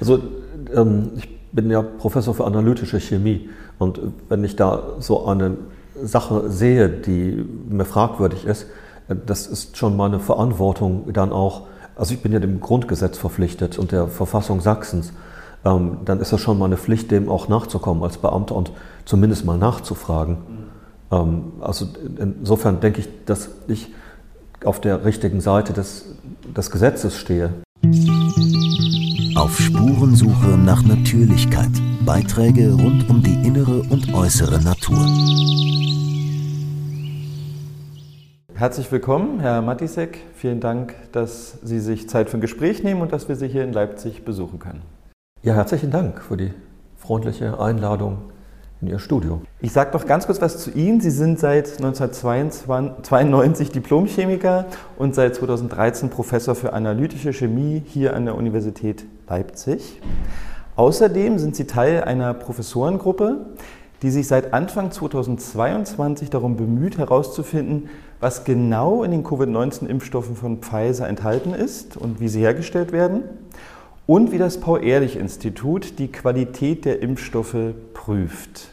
Also ähm, ich bin ja Professor für analytische Chemie und wenn ich da so eine Sache sehe, die mir fragwürdig ist, das ist schon meine Verantwortung dann auch, also ich bin ja dem Grundgesetz verpflichtet und der Verfassung Sachsens, ähm, dann ist das schon meine Pflicht, dem auch nachzukommen als Beamter und zumindest mal nachzufragen. Ähm, also insofern denke ich, dass ich auf der richtigen Seite des, des Gesetzes stehe. Auf Spurensuche nach Natürlichkeit. Beiträge rund um die innere und äußere Natur. Herzlich willkommen, Herr Matisek. Vielen Dank, dass Sie sich Zeit für ein Gespräch nehmen und dass wir Sie hier in Leipzig besuchen können. Ja, herzlichen Dank für die freundliche Einladung in Ihr Studio. Ich sage doch ganz kurz was zu Ihnen. Sie sind seit 1992 Diplomchemiker und seit 2013 Professor für analytische Chemie hier an der Universität Leipzig. Außerdem sind Sie Teil einer Professorengruppe, die sich seit Anfang 2022 darum bemüht, herauszufinden, was genau in den Covid-19-Impfstoffen von Pfizer enthalten ist und wie sie hergestellt werden und wie das Paul-Ehrlich-Institut die Qualität der Impfstoffe prüft.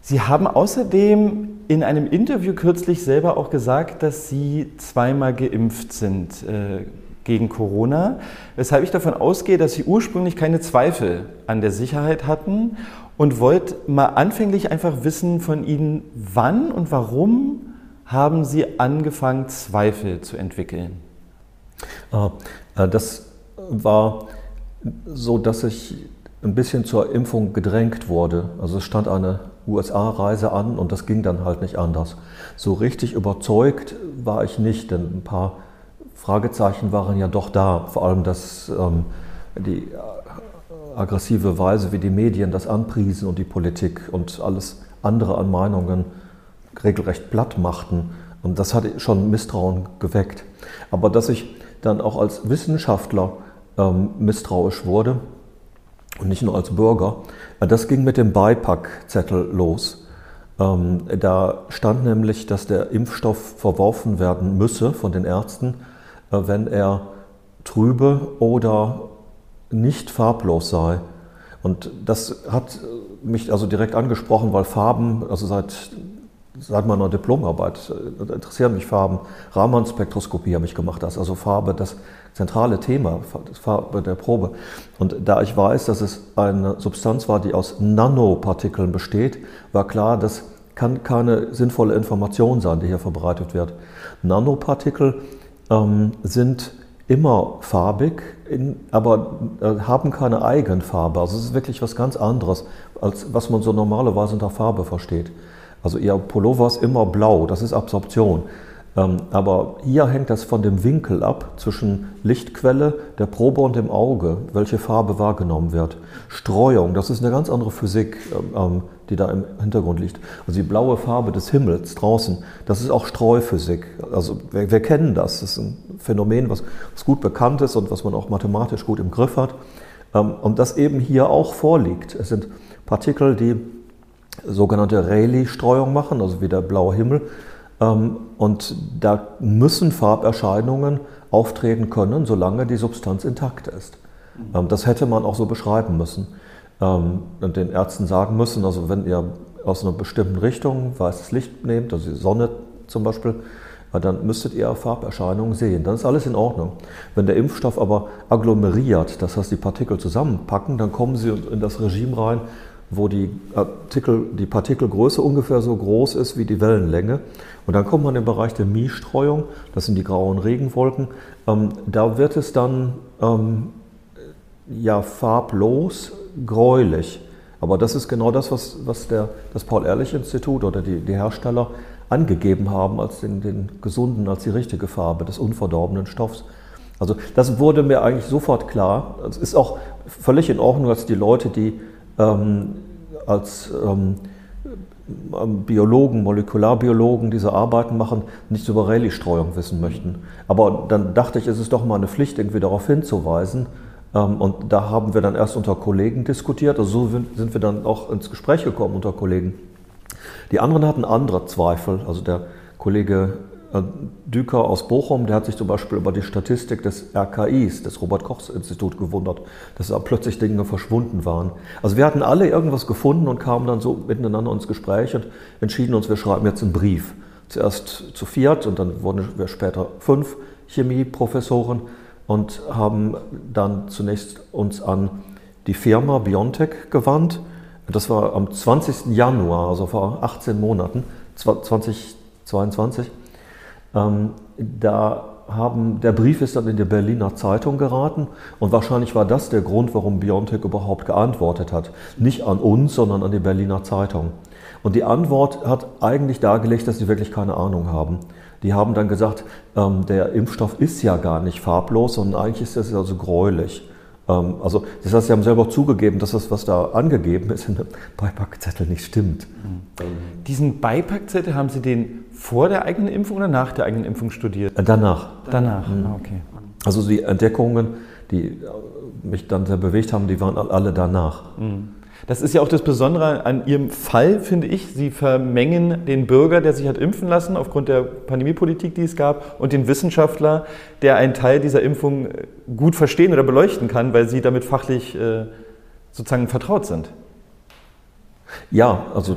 Sie haben außerdem in einem Interview kürzlich selber auch gesagt, dass Sie zweimal geimpft sind äh, gegen Corona, weshalb ich davon ausgehe, dass Sie ursprünglich keine Zweifel an der Sicherheit hatten und wollte mal anfänglich einfach wissen von Ihnen, wann und warum haben Sie angefangen, Zweifel zu entwickeln? Ah, äh, das war so, dass ich ein bisschen zur Impfung gedrängt wurde. Also es stand eine USA-Reise an und das ging dann halt nicht anders. So richtig überzeugt war ich nicht, denn ein paar Fragezeichen waren ja doch da. Vor allem dass ähm, die aggressive Weise, wie die Medien das anpriesen und die Politik und alles andere an Meinungen regelrecht platt machten. Und das hat schon Misstrauen geweckt. Aber dass ich dann auch als Wissenschaftler ähm, misstrauisch wurde und nicht nur als Bürger. Äh, das ging mit dem Beipackzettel los. Ähm, da stand nämlich, dass der Impfstoff verworfen werden müsse von den Ärzten, äh, wenn er trübe oder nicht farblos sei. Und das hat mich also direkt angesprochen, weil Farben, also seit seit meiner Diplomarbeit äh, interessieren mich Farben. Raman-Spektroskopie habe ich gemacht, das also Farbe das zentrale Thema, Farbe der Probe. Und da ich weiß, dass es eine Substanz war, die aus Nanopartikeln besteht, war klar, das kann keine sinnvolle Information sein, die hier verbreitet wird. Nanopartikel ähm, sind immer farbig, in, aber äh, haben keine Eigenfarbe. Also es ist wirklich was ganz anderes, als was man so normalerweise unter Farbe versteht. Also ihr Pullover ist immer blau, das ist Absorption. Ähm, aber hier hängt das von dem Winkel ab zwischen Lichtquelle, der Probe und dem Auge, welche Farbe wahrgenommen wird. Streuung, das ist eine ganz andere Physik, ähm, ähm, die da im Hintergrund liegt. Also die blaue Farbe des Himmels draußen, das ist auch Streuphysik. Also wir, wir kennen das. Das ist ein Phänomen, was, was, gut bekannt ist und was man auch mathematisch gut im Griff hat. Und das eben hier auch vorliegt. Es sind Partikel, die sogenannte Rayleigh-Streuung machen, also wie der blaue Himmel. Ähm, und da müssen Farberscheinungen auftreten können, solange die Substanz intakt ist. Ähm, das hätte man auch so beschreiben müssen ähm, und den Ärzten sagen müssen, also wenn ihr aus einer bestimmten Richtung weißes Licht nehmt, also die Sonne zum Beispiel, dann müsstet ihr Farberscheinungen sehen. Dann ist alles in Ordnung. Wenn der Impfstoff aber agglomeriert, das heißt die Partikel zusammenpacken, dann kommen sie in das Regime rein, wo die, Partikel, die Partikelgröße ungefähr so groß ist wie die Wellenlänge. Und dann kommt man im Bereich der Mie-Streuung, das sind die grauen Regenwolken. Ähm, da wird es dann ähm, ja, farblos, gräulich. Aber das ist genau das, was, was der, das Paul-Ehrlich-Institut oder die, die Hersteller angegeben haben als den, den gesunden, als die richtige Farbe des unverdorbenen Stoffs. Also das wurde mir eigentlich sofort klar. Es ist auch völlig in Ordnung, dass die Leute, die ähm, als ähm, Biologen, Molekularbiologen diese Arbeiten machen, nichts über Rayleigh-Streuung wissen möchten. Aber dann dachte ich, es ist doch mal eine Pflicht, irgendwie darauf hinzuweisen. Ähm, und da haben wir dann erst unter Kollegen diskutiert. Also so sind wir dann auch ins Gespräch gekommen unter Kollegen. Die anderen hatten andere Zweifel. Also der Kollege Düker aus Bochum, der hat sich zum Beispiel über die Statistik des RKIs, des Robert-Koch-Institut, gewundert, dass da plötzlich Dinge verschwunden waren. Also wir hatten alle irgendwas gefunden und kamen dann so miteinander ins Gespräch und entschieden uns, wir schreiben jetzt einen Brief. Zuerst zu viert und dann wurden wir später fünf Chemieprofessoren und haben dann zunächst uns an die Firma Biontech gewandt. Das war am 20. Januar, also vor 18 Monaten, 2022. Ähm, da haben, der Brief ist dann in die Berliner Zeitung geraten und wahrscheinlich war das der Grund, warum Biontech überhaupt geantwortet hat. Nicht an uns, sondern an die Berliner Zeitung. Und die Antwort hat eigentlich dargelegt, dass sie wirklich keine Ahnung haben. Die haben dann gesagt, ähm, der Impfstoff ist ja gar nicht farblos, sondern eigentlich ist das also gräulich. Ähm, also, das heißt, Sie haben selber zugegeben, dass das, was da angegeben ist, in dem Beipackzettel nicht stimmt. Diesen Beipackzettel haben Sie den vor der eigenen Impfung oder nach der eigenen Impfung studiert? Äh, danach. Danach, mhm. okay. Also die Entdeckungen, die mich dann sehr bewegt haben, die waren alle danach. Mhm. Das ist ja auch das Besondere an Ihrem Fall, finde ich. Sie vermengen den Bürger, der sich hat impfen lassen aufgrund der Pandemiepolitik, die es gab, und den Wissenschaftler, der einen Teil dieser Impfung äh, gut verstehen oder beleuchten kann, weil Sie damit fachlich äh, sozusagen vertraut sind. Ja, also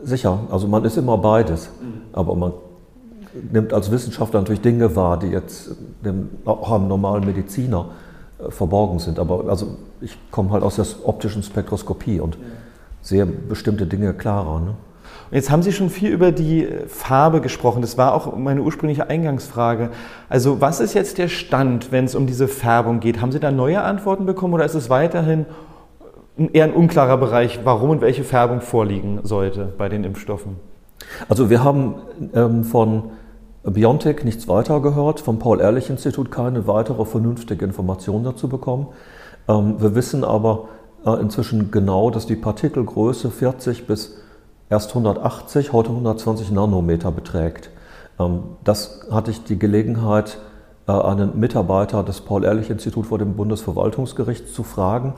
sicher. Also man ist immer beides. Aber man nimmt als Wissenschaftler natürlich Dinge wahr, die jetzt dem, auch einem normalen Mediziner äh, verborgen sind. Aber also ich komme halt aus der optischen Spektroskopie und sehe bestimmte Dinge klarer. Ne? Jetzt haben Sie schon viel über die Farbe gesprochen. Das war auch meine ursprüngliche Eingangsfrage. Also was ist jetzt der Stand, wenn es um diese Färbung geht? Haben Sie da neue Antworten bekommen oder ist es weiterhin eher ein unklarer Bereich, warum und welche Färbung vorliegen sollte bei den Impfstoffen? Also wir haben ähm, von BioNTech nichts weiter gehört, vom Paul-Ehrlich-Institut keine weitere vernünftige Information dazu bekommen. Ähm, wir wissen aber äh, inzwischen genau, dass die Partikelgröße 40 bis erst 180, heute 120 Nanometer beträgt. Ähm, das hatte ich die Gelegenheit, äh, einen Mitarbeiter des Paul-Ehrlich-Instituts vor dem Bundesverwaltungsgericht zu fragen.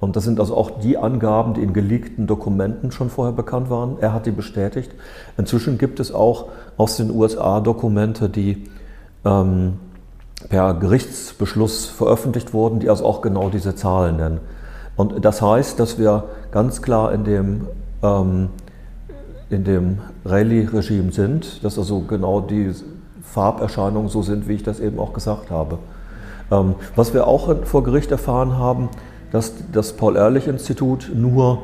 Und das sind also auch die Angaben, die in geleakten Dokumenten schon vorher bekannt waren. Er hat die bestätigt. Inzwischen gibt es auch aus den USA Dokumente, die ähm, per Gerichtsbeschluss veröffentlicht wurden, die also auch genau diese Zahlen nennen. Und das heißt, dass wir ganz klar in dem, ähm, in dem Rayleigh-Regime sind, dass also genau die Farberscheinungen so sind, wie ich das eben auch gesagt habe. Ähm, was wir auch vor Gericht erfahren haben, dass das Paul-Ehrlich-Institut nur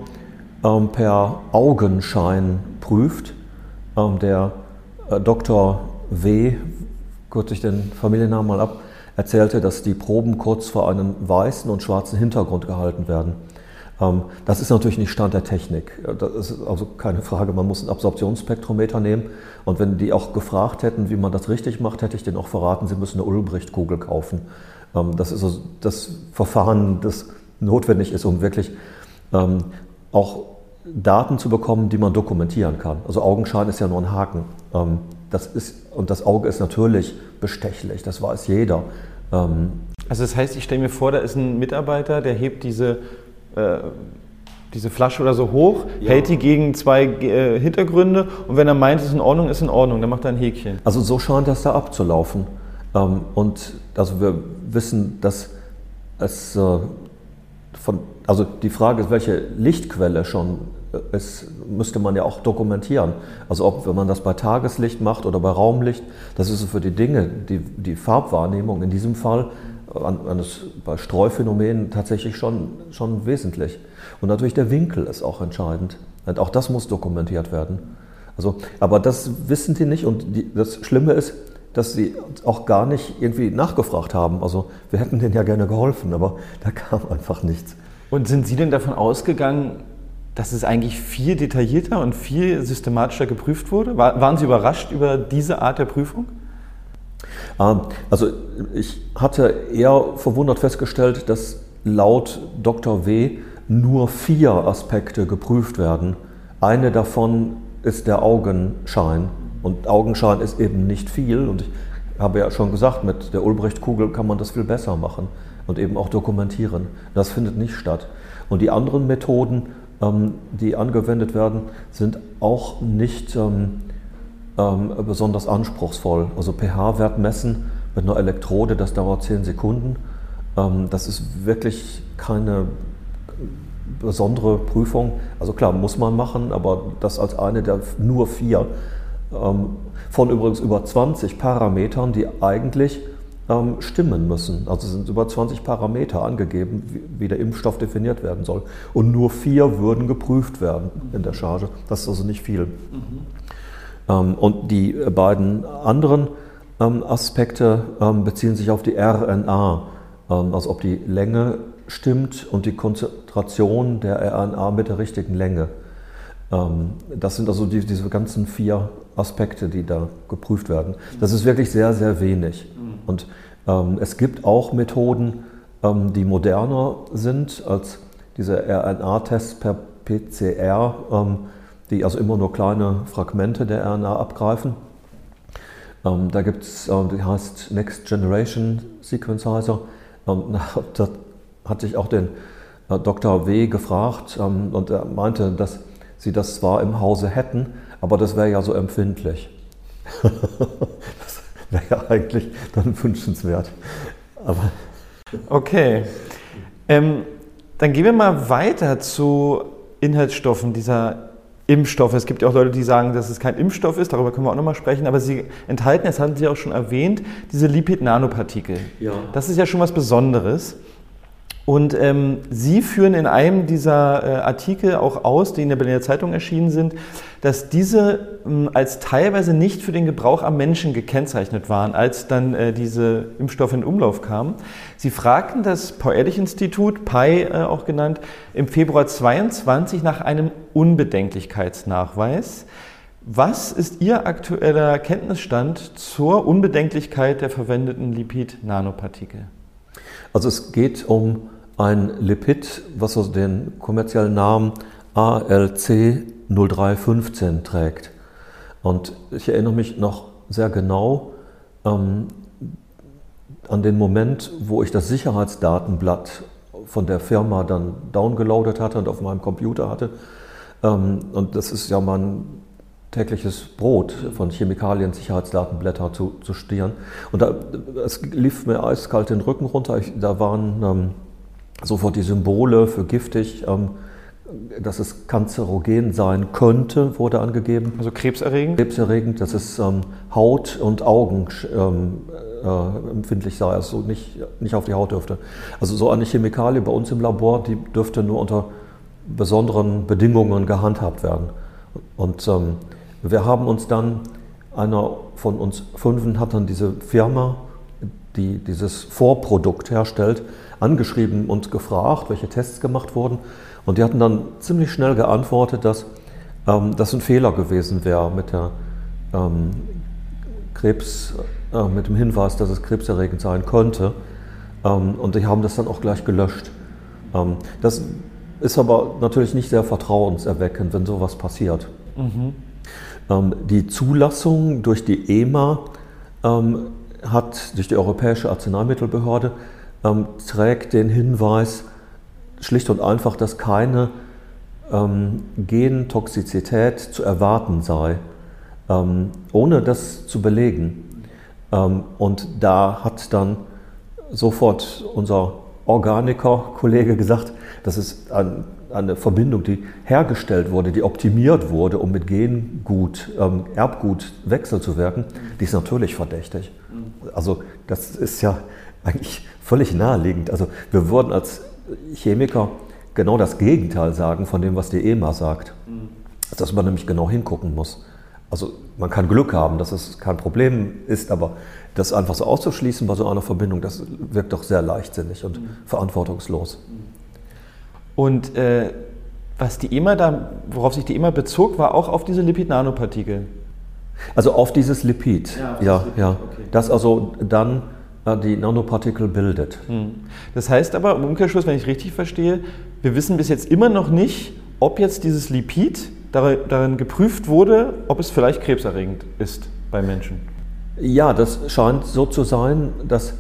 ähm, per Augenschein prüft. Ähm, der äh, Dr. W., kürze ich den Familiennamen mal ab, erzählte, dass die Proben kurz vor einem weißen und schwarzen Hintergrund gehalten werden. Ähm, das ist natürlich nicht Stand der Technik. Das ist also keine Frage, man muss ein Absorptionsspektrometer nehmen. Und wenn die auch gefragt hätten, wie man das richtig macht, hätte ich denen auch verraten, sie müssen eine Ulbricht-Kugel kaufen. Ähm, das ist also das Verfahren, das notwendig ist, um wirklich ähm, auch Daten zu bekommen, die man dokumentieren kann. Also Augenschein ist ja nur ein Haken. Ähm, das ist, und das Auge ist natürlich bestechlich, das weiß jeder. Ähm, also das heißt, ich stelle mir vor, da ist ein Mitarbeiter, der hebt diese, äh, diese Flasche oder so hoch, ja. hält die gegen zwei äh, Hintergründe und wenn er meint, es ist in Ordnung, ist in Ordnung, dann macht er ein Häkchen. Also so scheint das da abzulaufen. Ähm, und also wir wissen, dass es äh, von, also die Frage ist, welche Lichtquelle schon ist, müsste man ja auch dokumentieren. Also ob, wenn man das bei Tageslicht macht oder bei Raumlicht, das ist für die Dinge, die, die Farbwahrnehmung in diesem Fall, an, an das, bei Streuphänomenen tatsächlich schon, schon wesentlich. Und natürlich der Winkel ist auch entscheidend. Und auch das muss dokumentiert werden. Also, aber das wissen die nicht und die, das Schlimme ist, dass sie auch gar nicht irgendwie nachgefragt haben. Also wir hätten denen ja gerne geholfen, aber da kam einfach nichts. Und sind Sie denn davon ausgegangen, dass es eigentlich viel detaillierter und viel systematischer geprüft wurde? waren Sie überrascht über diese Art der Prüfung? Ähm, also ich hatte eher verwundert festgestellt, dass laut Dr. W. nur vier Aspekte geprüft werden. Eine davon ist der Augenschein. Und Augenschein ist eben nicht viel. Und ich habe ja schon gesagt, mit der Ulbricht-Kugel kann man das viel besser machen und eben auch dokumentieren. Das findet nicht statt. Und die anderen Methoden, ähm, die angewendet werden, sind auch nicht ähm, ähm, besonders anspruchsvoll. Also pH-Wert messen mit einer Elektrode, das dauert 10 Sekunden. Das ist wirklich keine besondere Prüfung. Also klar, muss man machen, aber das als eine der nur vier. Ähm, von übrigens über 20 Parametern, die eigentlich ähm, stimmen müssen. Also sind über 20 Parameter angegeben, wie, der Impfstoff definiert werden soll. Und nur vier würden geprüft werden in der Charge. Das ist also nicht viel. Mhm. Ähm, und die beiden anderen Aspekte beziehen sich auf die RNA, also ob die Länge stimmt und die Konzentration der RNA mit der richtigen Länge. Ähm, das sind also die, diese ganzen vier Aspekte, die da geprüft werden. Das ist wirklich sehr, sehr wenig. Mhm. Und ähm, es gibt auch Methoden, ähm, die moderner sind als diese RNA-Tests per PCR, ähm, die also immer nur kleine Fragmente der RNA abgreifen. Ähm, da gibt es, äh, die heißt Next Generation Sequencer. Ähm, da hatte ich auch den äh, Dr. W. gefragt und er meinte, dass sie das zwar im Hause hätten, aber das wäre ja so empfindlich. das wäre ja eigentlich dann wünschenswert. Aber okay. Ähm, dann gehen wir mal weiter zu Inhaltsstoffen dieser Impfstoffe. Es gibt ja auch Leute, die sagen, dass es kein Impfstoff ist, darüber können wir auch nochmal sprechen, aber sie enthalten, das hatten Sie auch schon erwähnt, diese Lipid-Nanopartikel. Ja. Das ist ja schon was Besonderes. Und ähm, Sie führen in einem dieser äh, Artikel auch aus, die in der Berliner Zeitung erschienen sind, dass diese ähm, als teilweise nicht für den Gebrauch am Menschen gekennzeichnet waren, als dann äh, diese Impfstoffe in Umlauf kamen. Sie fragten das Paul-Ehrlich-Institut, PAI äh, auch genannt, im Februar 22 nach einem Unbedenklichkeitsnachweis. Was ist Ihr aktueller Kenntnisstand zur Unbedenklichkeit der verwendeten Lipid-Nanopartikel? Also es geht um ein Lipid, was also den kommerziellen Namen ALC 0315 trägt. Und ich erinnere mich noch sehr genau ähm, an den Moment, wo ich das Sicherheitsdatenblatt von der Firma dann downgeloadet hatte und auf meinem Computer hatte. Ähm, und das ist ja mein tägliches Brot von Chemikalien, Sicherheitsdatenblätter zu, zu stieren. Und da, es lief mir eiskalt den Rücken runter. Ich, da waren ähm, sofort die Symbole für giftig, ähm, dass es kanzerogen sein könnte, wurde angegeben. Also krebserregend? Krebserregend, dass es ähm, Haut und Augen ähm, äh, empfindlich sei, also nicht, nicht auf die Haut dürfte. Also so eine Chemikalie bei uns im Labor, die dürfte nur unter besonderen Bedingungen gehandhabt werden. Und ähm, wir haben uns dann, einer von uns Fünfen hat dann diese Firma, die dieses Vorprodukt herstellt, angeschrieben und gefragt, welche Tests gemacht wurden. Und die hatten dann ziemlich schnell geantwortet, dass ähm, das ein Fehler gewesen wäre mit der ähm, Krebs, äh, mit dem Hinweis, dass es krebserregend sein könnte. Ähm, und die haben das dann auch gleich gelöscht. Ähm, das ist aber natürlich nicht sehr vertrauenserweckend, wenn sowas passiert. Mhm. Ähm, die Zulassung durch die EMA ähm, hat, durch die Europäische Arzneimittelbehörde, ähm, trägt den Hinweis schlicht und einfach, dass keine ähm, Gentoxizität zu erwarten sei, ähm, ohne das zu belegen. Ähm, und da hat dann sofort unser Organiker-Kollege gesagt, das ist ein, eine Verbindung, die hergestellt wurde, die optimiert wurde, um mit Gengut, ähm, Erbgut wechselzuwirken, die ist natürlich verdächtig. Also das ist ja eigentlich völlig naheliegend. Also wir würden als Chemiker genau das Gegenteil sagen von dem, was die EMA sagt. Mhm. Dass man nämlich genau hingucken muss. Also man kann Glück haben, dass es kein Problem ist, aber das einfach so auszuschließen bei so einer Verbindung, das wirkt doch sehr leichtsinnig und mhm. verantwortungslos. Und äh, was die EMA da, worauf sich die EMA bezog, war auch auf diese Lipid-Nanopartikel. Also auf dieses Lipid, ja, ja, Lipid. ja. Okay. Das also dann die Nanopartikel bildet. Hm. Das heißt aber im Umkehrschluss, wenn ich richtig verstehe, wir wissen bis jetzt immer noch nicht, ob jetzt dieses Lipid darin geprüft wurde, ob es vielleicht krebserregend ist bei Menschen. Ja, das scheint so zu sein. Das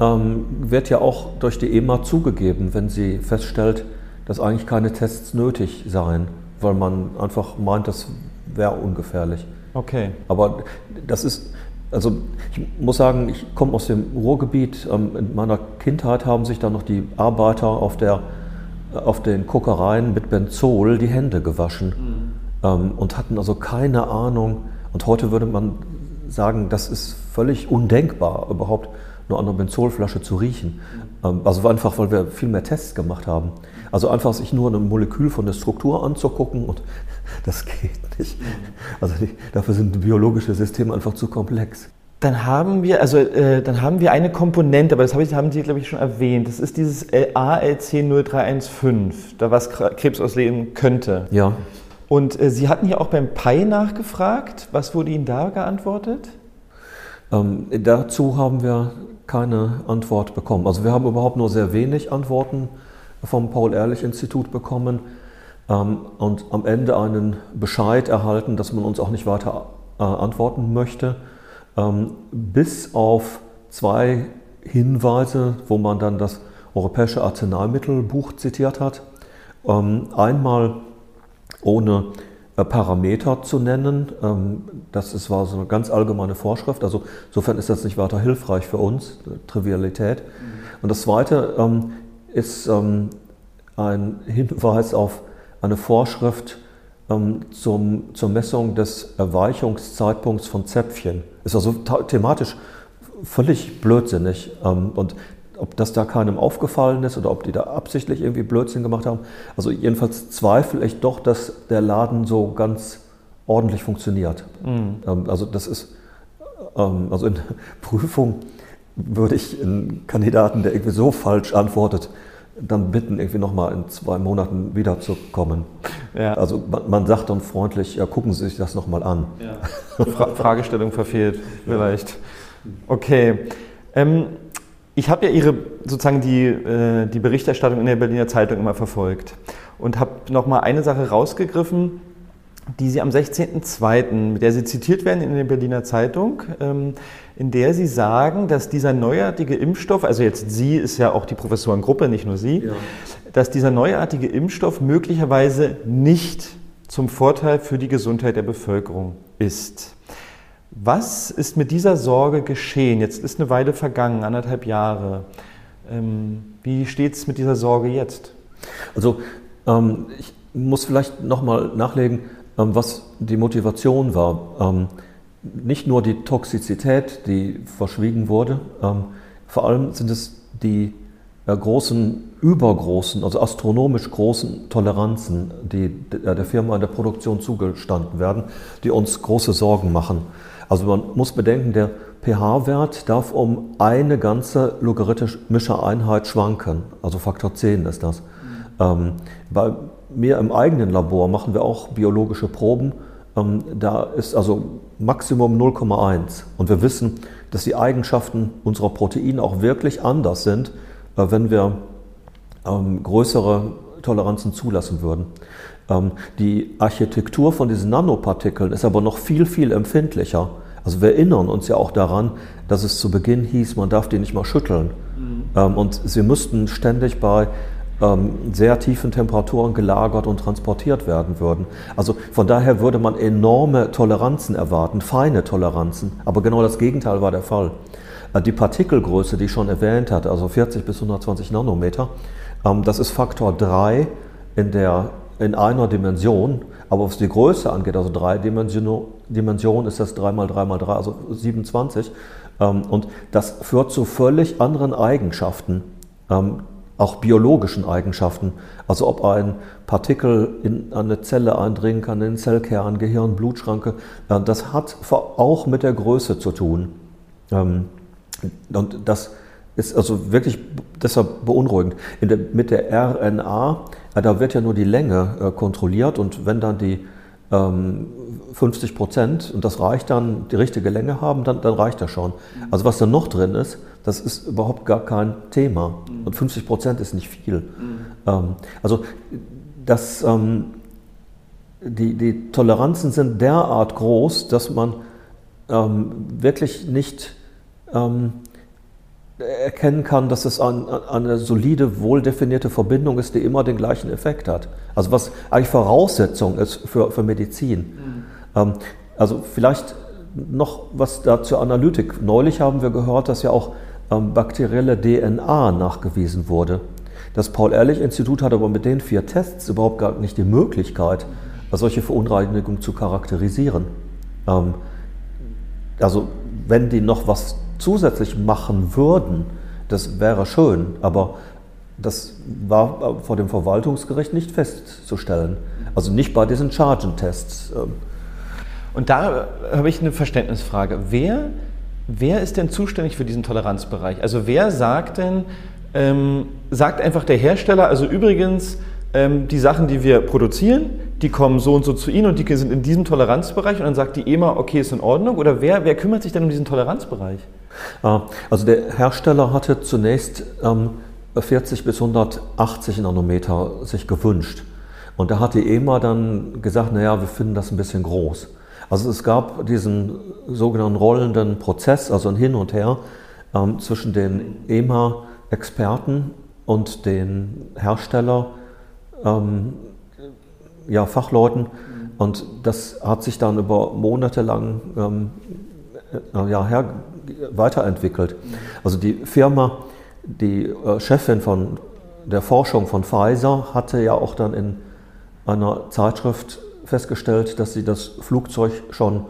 ähm, wird ja auch durch die EMA zugegeben, wenn sie feststellt, dass eigentlich keine Tests nötig seien, weil man einfach meint, das wäre ungefährlich. Okay. Aber das ist, also ich muss sagen, ich komme aus dem Ruhrgebiet. Ähm, in meiner Kindheit haben sich da noch die Arbeiter auf, der, auf den Kokereien mit Benzol die Hände gewaschen mhm. und hatten also keine Ahnung. Und heute würde man sagen, das ist völlig undenkbar, überhaupt nur an einer Benzolflasche zu riechen. Mhm. Also einfach, weil wir viel mehr Tests gemacht haben. Also einfach sich nur ein Molekül von der Struktur anzugucken und das geht nicht. Also die, dafür sind biologische Systeme einfach zu komplex. Dann haben wir, also äh, dann haben wir eine Komponente, aber das hab ich, haben Sie, glaube ich, schon erwähnt. Das ist dieses ALC0315, da was Krebs ausleben könnte. Ja. Und äh, Sie hatten hier auch beim PI nachgefragt. Was wurde Ihnen da geantwortet? Ähm, dazu haben wir keine Antwort bekommen. Also wir haben überhaupt nur sehr wenig Antworten vom Paul-Ehrlich-Institut bekommen und am Ende einen Bescheid erhalten, dass man uns auch nicht weiter äh, antworten möchte, ähm, bis auf zwei Hinweise, wo man dann das Europäische Arzneimittelbuch zitiert hat. Ähm, einmal ohne äh, Parameter zu nennen. Das ist, war so eine ganz allgemeine Vorschrift. Also insofern ist das nicht weiter hilfreich für uns, Trivialität. Mhm. Und das Zweite ist ein Hinweis auf eine Vorschrift ähm, zum, zur Messung des Erweichungszeitpunkts von Zäpfchen. Ist also thematisch völlig blödsinnig. Ähm, und ob das da keinem aufgefallen ist oder ob die da absichtlich irgendwie Blödsinn gemacht haben. Also jedenfalls zweifle ich doch, dass der Laden so ganz ordentlich funktioniert. Mhm. Ähm, also das ist, ähm, also in Prüfung würde ich einen Kandidaten, der irgendwie so falsch antwortet, dann bitten, irgendwie nochmal in zwei Monaten wiederzukommen. Ja. Also man, man, sagt dann freundlich, ja, gucken Sie sich das nochmal an. Ja. Fra Fragestellung verfehlt vielleicht. Okay. Ähm, ich habe ja Ihre sozusagen die, äh, die Berichterstattung in der Berliner Zeitung immer verfolgt und habe nochmal eine Sache rausgegriffen, die Sie am 16.02., mit der Sie zitiert werden in der Berliner Zeitung, ähm, in der Sie sagen, dass dieser neuartige Impfstoff, also jetzt Sie ist ja auch die Professorengruppe, nicht nur Sie, ja. dass dieser neuartige Impfstoff möglicherweise nicht zum Vorteil für die Gesundheit der Bevölkerung ist. Was ist mit dieser Sorge geschehen? Jetzt ist eine Weile vergangen, anderthalb Jahre. Ähm, wie steht es mit dieser Sorge jetzt? Also ähm, ich muss vielleicht nochmal nachlegen, was die Motivation war. Ähm, nicht nur die Toxizität, die verschwiegen wurde, ähm, vor allem sind es die äh, großen, übergroßen, also astronomisch großen Toleranzen, die der Firma in der Produktion zugestanden werden, die uns große Sorgen machen. Also man muss bedenken, der pH-Wert darf um eine ganze logarithmische Einheit schwanken, also Faktor 10 ist das. Mhm. bei mir im eigenen Labor machen wir auch biologische Proben. Ähm, da ist also Maximum 0,1. Und wir wissen, dass die Eigenschaften unserer Proteine auch wirklich anders sind, äh, wenn wir ähm, größere Toleranzen zulassen würden. Ähm, die Architektur von diesen Nanopartikeln ist aber noch viel, viel empfindlicher. Also wir erinnern uns ja auch daran, dass es zu Beginn hieß, man darf die nicht mal schütteln. Mhm. Und sie müssten ständig bei ähm, sehr tiefen Temperaturen gelagert und transportiert werden würden. Also von daher würde man enorme Toleranzen erwarten, feine Toleranzen, aber genau das Gegenteil war der Fall. Äh, die Partikelgröße, die ich schon erwähnt hatte, also 40 bis 120 Nanometer, ähm, das ist Faktor 3 in, der, in einer Dimension, aber was die Größe angeht, also drei Dimensionen, ist das 3 mal 3 mal 3, also 27. Ähm, und das führt zu völlig anderen Eigenschaften auch biologischen Eigenschaften. Also ob ein Partikel in eine Zelle eindringen kann, in den Zellkern, Gehirn, Blutschranke, das hat auch mit der Größe zu tun. Ähm, und das ist also wirklich deshalb beunruhigend. Der, mit der RNA, äh, da wird ja nur die Länge äh, kontrolliert und wenn dann die 50 ähm, Prozent, und das reicht dann, die richtige Länge haben, dann, dann reicht das schon. Also was da noch drin ist, das ist überhaupt gar kein Thema. Und 50 Prozent ist nicht viel. Mhm. also das, ähm, die, die Toleranzen sind derart groß, dass man ähm, wirklich nicht erkennen kann, dass es ein, eine solide, wohldefinierte Verbindung ist, die immer den gleichen Effekt hat. Also was eigentlich Voraussetzung ist für, für Medizin. Mhm. Ähm, also vielleicht noch was da zur Analytik. Neulich haben wir gehört, dass ja auch ähm, bakterielle DNA nachgewiesen wurde. Das Paul-Ehrlich-Institut hat aber mit den vier Tests überhaupt gar nicht die Möglichkeit, solche Verunreinigungen zu charakterisieren. Ähm, also wenn die noch was zusätzlich machen würden, das wäre schön, aber das war vor dem Verwaltungsgericht nicht festzustellen. Also nicht bei diesen Chargen-Tests. Ähm. Und da habe ich eine Verständnisfrage. Wer, wer ist denn zuständig für diesen Toleranzbereich? Also wer sagt denn, ähm, sagt einfach der Hersteller, also übrigens, ähm, die Sachen, die wir produzieren, die kommen so und so zu Ihnen und die sind in diesem Toleranzbereich und dann sagt die EMA, okay, ist in Ordnung? Oder wer, wer kümmert sich denn um diesen Toleranzbereich? Ah, also der Hersteller hatte zunächst ähm, 40 bis 180 Nanometer sich gewünscht. Und da hat die EMA dann gesagt, naja, wir finden das ein bisschen groß. Also es gab diesen sogenannten rollenden Prozess, also ein Hin und Her ähm, zwischen den EMA-Experten und den Hersteller, ähm, ja, Fachleuten. Und das hat sich dann über Monate lang ähm, äh, ja, her, weiterentwickelt. Also die Firma, die äh, Chefin von der Forschung von Pfizer hatte ja auch dann in einer Zeitschrift festgestellt, dass sie das Flugzeug schon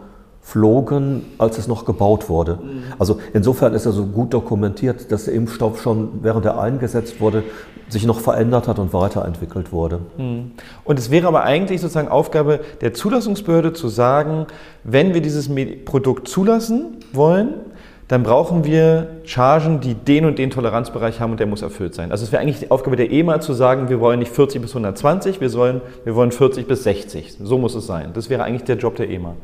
flogen, als es noch gebaut wurde. Also insofern ist er so gut dokumentiert, dass der Impfstoff schon während er eingesetzt wurde, sich noch verändert hat und weiterentwickelt wurde. Mhm. Und es wäre aber eigentlich sozusagen Aufgabe der Zulassungsbehörde zu sagen, wenn wir dieses Produkt zulassen wollen, dann brauchen wir Chargen, die den und den Toleranzbereich haben und der muss erfüllt sein. Also es wäre eigentlich die Aufgabe der EMA zu sagen, wir wollen nicht 40 bis 120, wir, sollen, wir wollen 40 bis 60. So muss es sein. Das wäre eigentlich der Job der EMA.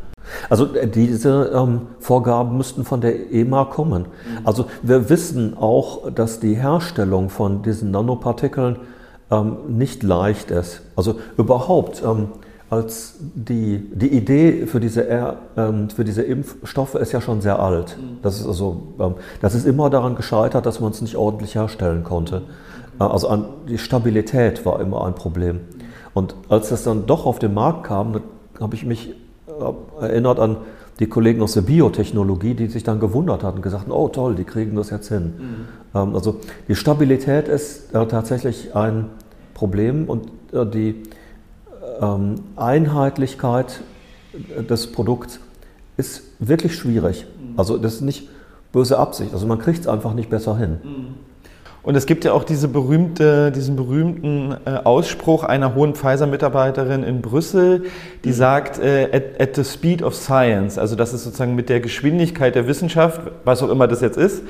Also äh, diese ähm, Vorgaben müssten von der EMA kommen. Mhm. Also wir wissen auch, dass die Herstellung von diesen Nanopartikeln ähm, nicht leicht ist. Also überhaupt ähm, als die, die Idee für diese, ähm, für diese Impfstoffe ist ja schon sehr alt. Mhm. Das ist, also, ähm, das ist immer daran gescheitert, dass man es nicht ordentlich herstellen konnte. Äh, also an, die Stabilität war immer ein Problem. Und als das dann doch auf den Markt kam, habe ich mich erinnert an die Kollegen aus der Biotechnologie, die sich dann gewundert hatten und gesagt haben, oh toll, die kriegen das jetzt hin. Mhm. Ähm, also die Stabilität ist äh, tatsächlich ein Problem und die ähm, Einheitlichkeit des Produkts ist wirklich schwierig. Also das ist nicht böse Absicht. Also man kriegt es einfach nicht besser hin. Und es gibt ja auch diese berühmte, diesen berühmten äh, Ausspruch einer hohen Pfizer-Mitarbeiterin in Brüssel, die mhm. sagt, äh, at, at, the speed of science, also das ist sozusagen mit der Geschwindigkeit der Wissenschaft, was auch immer das jetzt ist,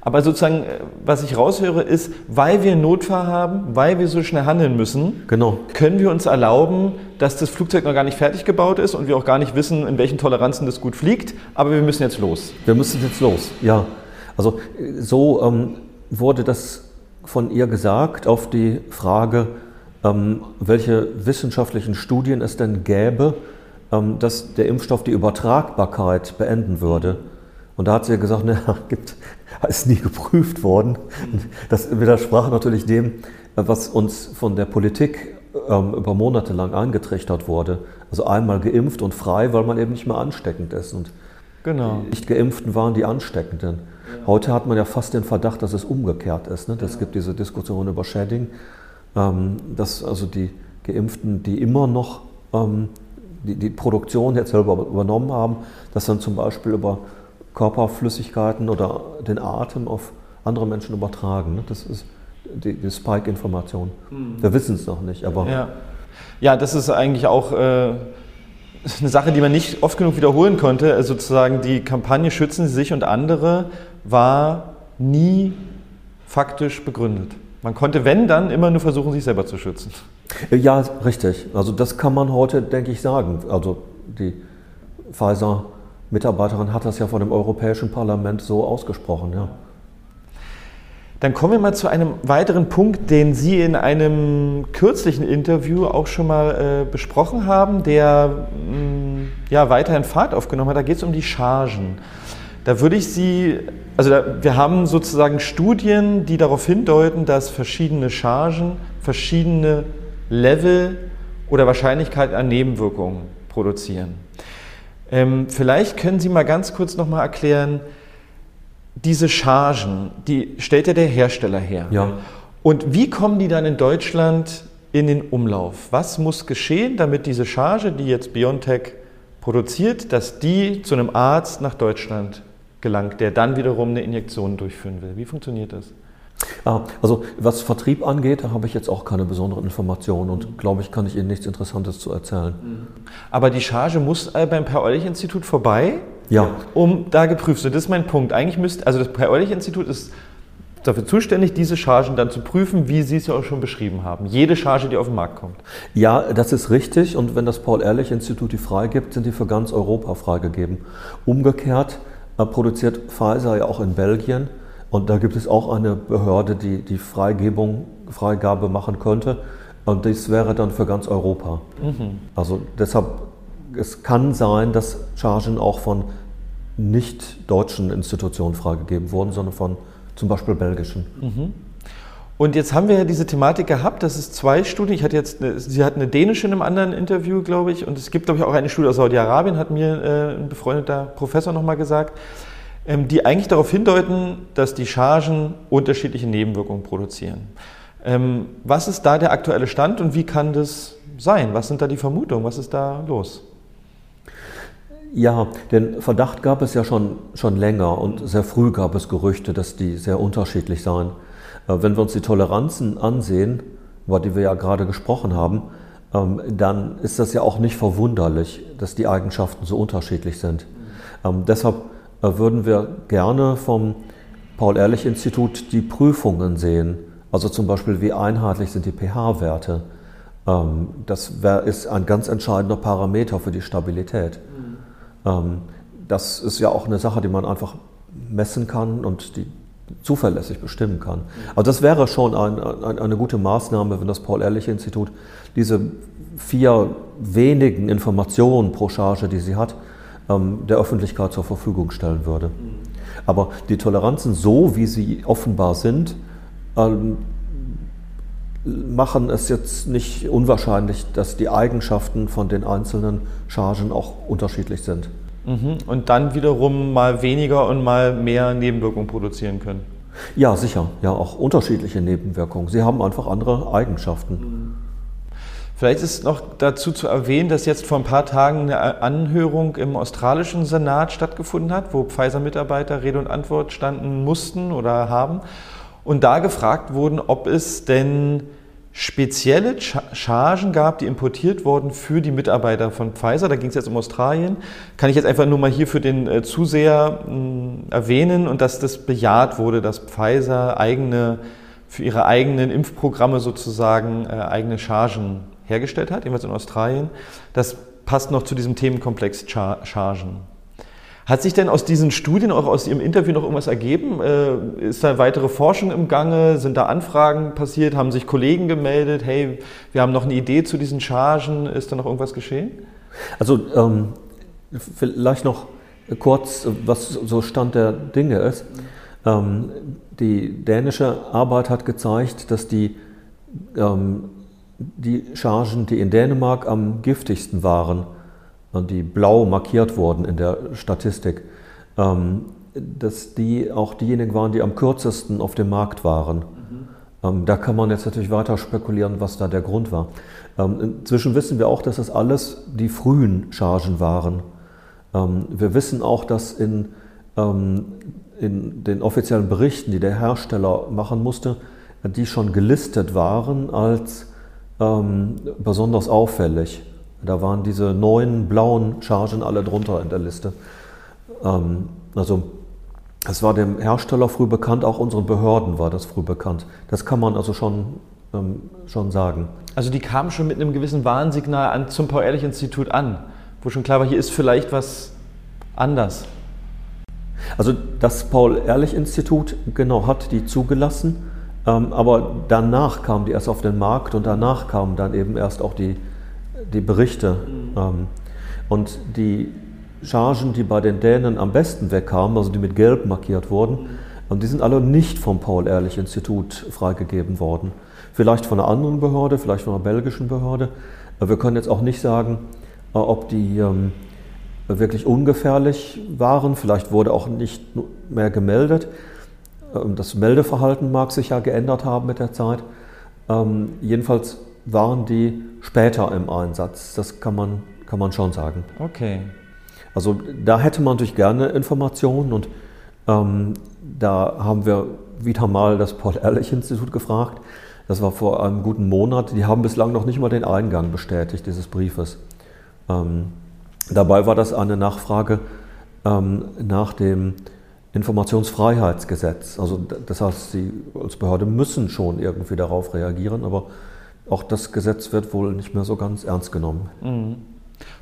aber sozusagen, äh, was ich raushöre, ist, weil wir Notfall haben, weil wir so schnell handeln müssen, genau. können wir uns erlauben, dass das Flugzeug noch gar nicht fertig gebaut ist und wir auch gar nicht wissen, in welchen Toleranzen das gut fliegt, aber wir müssen jetzt los. Wir müssen jetzt los, ja. Also so ähm, wurde das von ihr gesagt auf die Frage, ähm, welche wissenschaftlichen Studien es denn gäbe, ähm, dass der Impfstoff die Übertragbarkeit beenden würde. Und da hat sie gesagt, ne, gibt, ist nie geprüft worden. Das widersprach natürlich dem, was uns von der Politik ähm, über Monate lang eingetrichtert wurde. Also einmal geimpft und frei, weil man eben nicht mehr ansteckend ist. Und genau. die nicht geimpften waren die Ansteckenden. Heute hat man ja fast den Verdacht, dass es umgekehrt ist. Ne? Ja. gibt diese Diskussion über Shedding, ähm, dass also die Geimpften, die immer noch ähm, die, die Produktion jetzt selber übernommen haben, dass dann zum Beispiel über Körperflüssigkeiten oder den Atem auf andere Menschen übertragen. Ne? Das ist die, die Spike-Information. Mhm. Wir wissen es noch nicht, aber. Ja. ja, das ist eigentlich auch. Äh eine Sache, die man nicht oft genug wiederholen konnte, also sozusagen die Kampagne Schützen Sie sich und andere war nie faktisch begründet. Man konnte, wenn, dann immer nur versuchen, sich selber zu schützen. Ja, richtig. Also das kann man heute, denke ich, sagen. Also die Pfizer Mitarbeiterin hat das ja vor dem Europäischen Parlament so ausgesprochen. Ja. Dann kommen wir mal zu einem weiteren Punkt, den Sie in einem kürzlichen Interview auch schon mal äh, besprochen haben, der mh, mm, ja weiterhin Fahrt aufgenommen hat. Da geht es um die Chargen. Da würde ich Sie, also da, wir haben sozusagen Studien, die darauf hindeuten, dass verschiedene Chargen verschiedene Level oder Wahrscheinlichkeit an Nebenwirkungen produzieren. Ähm, vielleicht können Sie mal ganz kurz nochmal erklären, diese Chargen, die stellt ja der Hersteller her. Ja. Und wie kommen die dann in Deutschland in den Umlauf? Was muss geschehen, damit diese Charge, die jetzt BioNTech produziert, dass die zu einem Arzt nach Deutschland gelangt, der dann wiederum eine Injektion durchführen will? Wie funktioniert das? Ah, also was Vertrieb angeht, da habe ich jetzt auch keine besonderen Informationen und glaube ich, kann ich Ihnen nichts Interessantes zu erzählen. Aber die Charge muss äh, beim Per-Eulich-Institut vorbei, Ja. um da geprüft zu werden. Das ist mein Punkt. Eigentlich müsste, also das Per-Eulich-Institut ist dafür zuständig, diese Chargen dann zu prüfen, wie Sie es ja auch schon beschrieben haben. Jede Charge, die auf den Markt kommt. Ja, das ist richtig und wenn das Paul-Ehrlich-Institut die freigibt, sind die für ganz Europa freigegeben. Umgekehrt produziert Pfizer ja auch in Belgien und da gibt es auch eine Behörde, die die Freigebung, Freigabe machen könnte und dies wäre dann für ganz Europa. Also deshalb, es kann sein, dass Chargen auch von nicht deutschen Institutionen freigegeben wurden, sondern von zum Beispiel belgischen. Und jetzt haben wir ja diese Thematik gehabt, dass es zwei Studien, ich hatte jetzt, eine, Sie hatten eine dänische in einem anderen Interview, glaube ich, und es gibt, glaube ich, auch eine Studie aus Saudi-Arabien, hat mir äh, ein befreundeter Professor nochmal gesagt, ähm, die eigentlich darauf hindeuten, dass die Chargen unterschiedliche Nebenwirkungen produzieren. Ähm, was ist da der aktuelle Stand und wie kann das sein? Was sind da die Vermutungen? Was ist da los? Ja, den Verdacht gab es ja schon, schon länger und sehr früh gab es Gerüchte, dass die sehr unterschiedlich seien. Äh, Wenn wir uns die Toleranzen ansehen, über die wir ja gerade gesprochen haben, ähm, dann ist das ja auch nicht verwunderlich, dass die Eigenschaften so unterschiedlich sind. Ähm, Deshalb äh, würden wir gerne vom Paul-Ehrlich-Institut die Prüfungen sehen. Also zum Beispiel, wie einheitlich sind die pH-Werte. Ähm, Das ist ein ganz entscheidender Parameter für die Stabilität. Ähm, Das ist ja auch eine Sache, die man einfach messen kann und die zuverlässig bestimmen kann. Also das wäre schon ein, ein, eine gute Maßnahme, wenn das Paul-Ehrlich-Institut diese vier wenigen Informationen pro Charge, die sie hat, ähm, der Öffentlichkeit zur Verfügung stellen würde. Aber die Toleranzen so, wie sie offenbar sind, ähm, machen es jetzt nicht unwahrscheinlich, dass die Eigenschaften von den einzelnen Chargen auch unterschiedlich sind. Mhm. Und dann wiederum mal weniger und mal mehr Nebenwirkungen produzieren können. Ja, sicher. Ja, auch unterschiedliche Nebenwirkungen. Sie haben einfach andere Eigenschaften. Vielleicht ist noch dazu zu erwähnen, dass jetzt vor ein paar Tagen eine Anhörung im australischen Senat stattgefunden hat, wo Pfizer-Mitarbeiter Rede und Antwort standen mussten oder haben. Und da gefragt wurden, ob es denn spezielle Cha- Chargen gab, die importiert wurden für die Mitarbeiter von Pfizer. Da ging es jetzt um Australien. Kann ich jetzt einfach nur mal hier für den äh, Zuseher erwähnen und dass das bejaht wurde, dass Pfizer eigene für ihre eigenen Impfprogramme sozusagen äh, eigene Chargen hergestellt hat, jedenfalls in Australien. Das passt noch zu diesem Themenkomplex Char Chargen. Hat sich denn aus diesen Studien, auch aus Ihrem Interview noch irgendwas ergeben? Äh, ist da weitere Forschung im Gange? Sind da Anfragen passiert? Haben sich Kollegen gemeldet? Hey, wir haben noch eine Idee zu diesen Chargen. Ist da noch irgendwas geschehen? Also ähm, vielleicht noch kurz, was so Stand der Dinge ist. Ähm, die dänische Arbeit hat gezeigt, dass die, ähm, die Chargen, die in Dänemark am giftigsten waren, die blau markiert wurden in der Statistik, ähm, dass die auch diejenigen waren, die am kürzesten auf dem Markt waren. Ähm, da kann man jetzt natürlich weiter spekulieren, was da der Grund war. Ähm, inzwischen wissen wir auch, dass das alles die frühen Chargen waren. Wir wissen auch, dass in, in den offiziellen Berichten, die der Hersteller machen musste, die schon gelistet waren als besonders auffällig. Da waren diese neun blauen Chargen alle drunter in der Liste. Ähm, also es war dem Hersteller früh bekannt, auch unseren Behörden war das früh bekannt. Das kann man also schon, ähm, schon sagen. Also die kamen schon mit einem gewissen Warnsignal an, zum Paul-Ehrlich-Institut an, wo schon klar war, hier ist vielleicht was anders. Also das Paul-Ehrlich-Institut genau hat die zugelassen, ähm, aber danach kamen die erst auf den Markt und danach kamen dann eben erst auch die, die Berichte. Ähm, und die Chargen, die bei den Dänen am besten wegkamen, also die mit Gelb markiert wurden, ähm, die sind alle nicht vom Paul-Ehrlich-Institut freigegeben worden. Vielleicht von einer anderen Behörde, vielleicht von einer belgischen Behörde. Äh, Wir können jetzt auch nicht sagen, äh, ob die ähm, wirklich ungefährlich waren. Vielleicht wurde auch nicht mehr gemeldet. Ähm, das Meldeverhalten mag sich ja geändert haben mit der Zeit. Ähm, jedenfalls waren die später im Einsatz. Das kann man, kann man schon sagen. Okay. Also da hätte man natürlich gerne Informationen und ähm, da haben wir wieder mal das Paul-Ehrlich-Institut gefragt. Das war vor einem guten Monat. Die haben bislang noch nicht mal den Eingang bestätigt dieses Briefes. Ähm, dabei war das eine Nachfrage ähm, nach dem Informationsfreiheitsgesetz. Also das heißt, Sie als Behörde müssen schon irgendwie darauf reagieren, aber auch das Gesetz wird wohl nicht mehr so ganz ernst genommen. Mhm.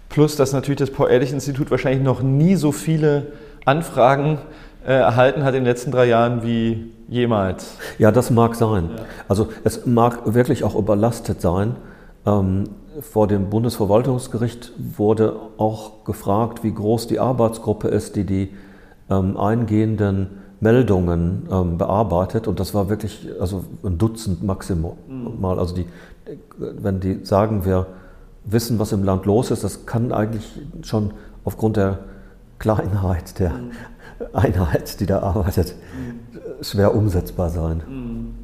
Plus, dass natürlich das Paul-Ehrlich-Institut wahrscheinlich noch nie so viele Anfragen äh, erhalten hat in den letzten drei Jahren wie jemals. Ja, das mag sein. Ja. Also es mag wirklich auch überlastet sein. Ähm, vor dem Bundesverwaltungsgericht wurde auch gefragt, wie groß die Arbeitsgruppe ist, die die ähm, eingehenden Meldungen ähm, bearbeitet. Und das war wirklich also ein Dutzend maximal. Mhm. Also die, wenn die sagen, wir wissen, was im Land los ist, das kann eigentlich schon aufgrund der Kleinheit der mhm. Einheit, die da arbeitet, mhm. schwer umsetzbar sein. Mhm.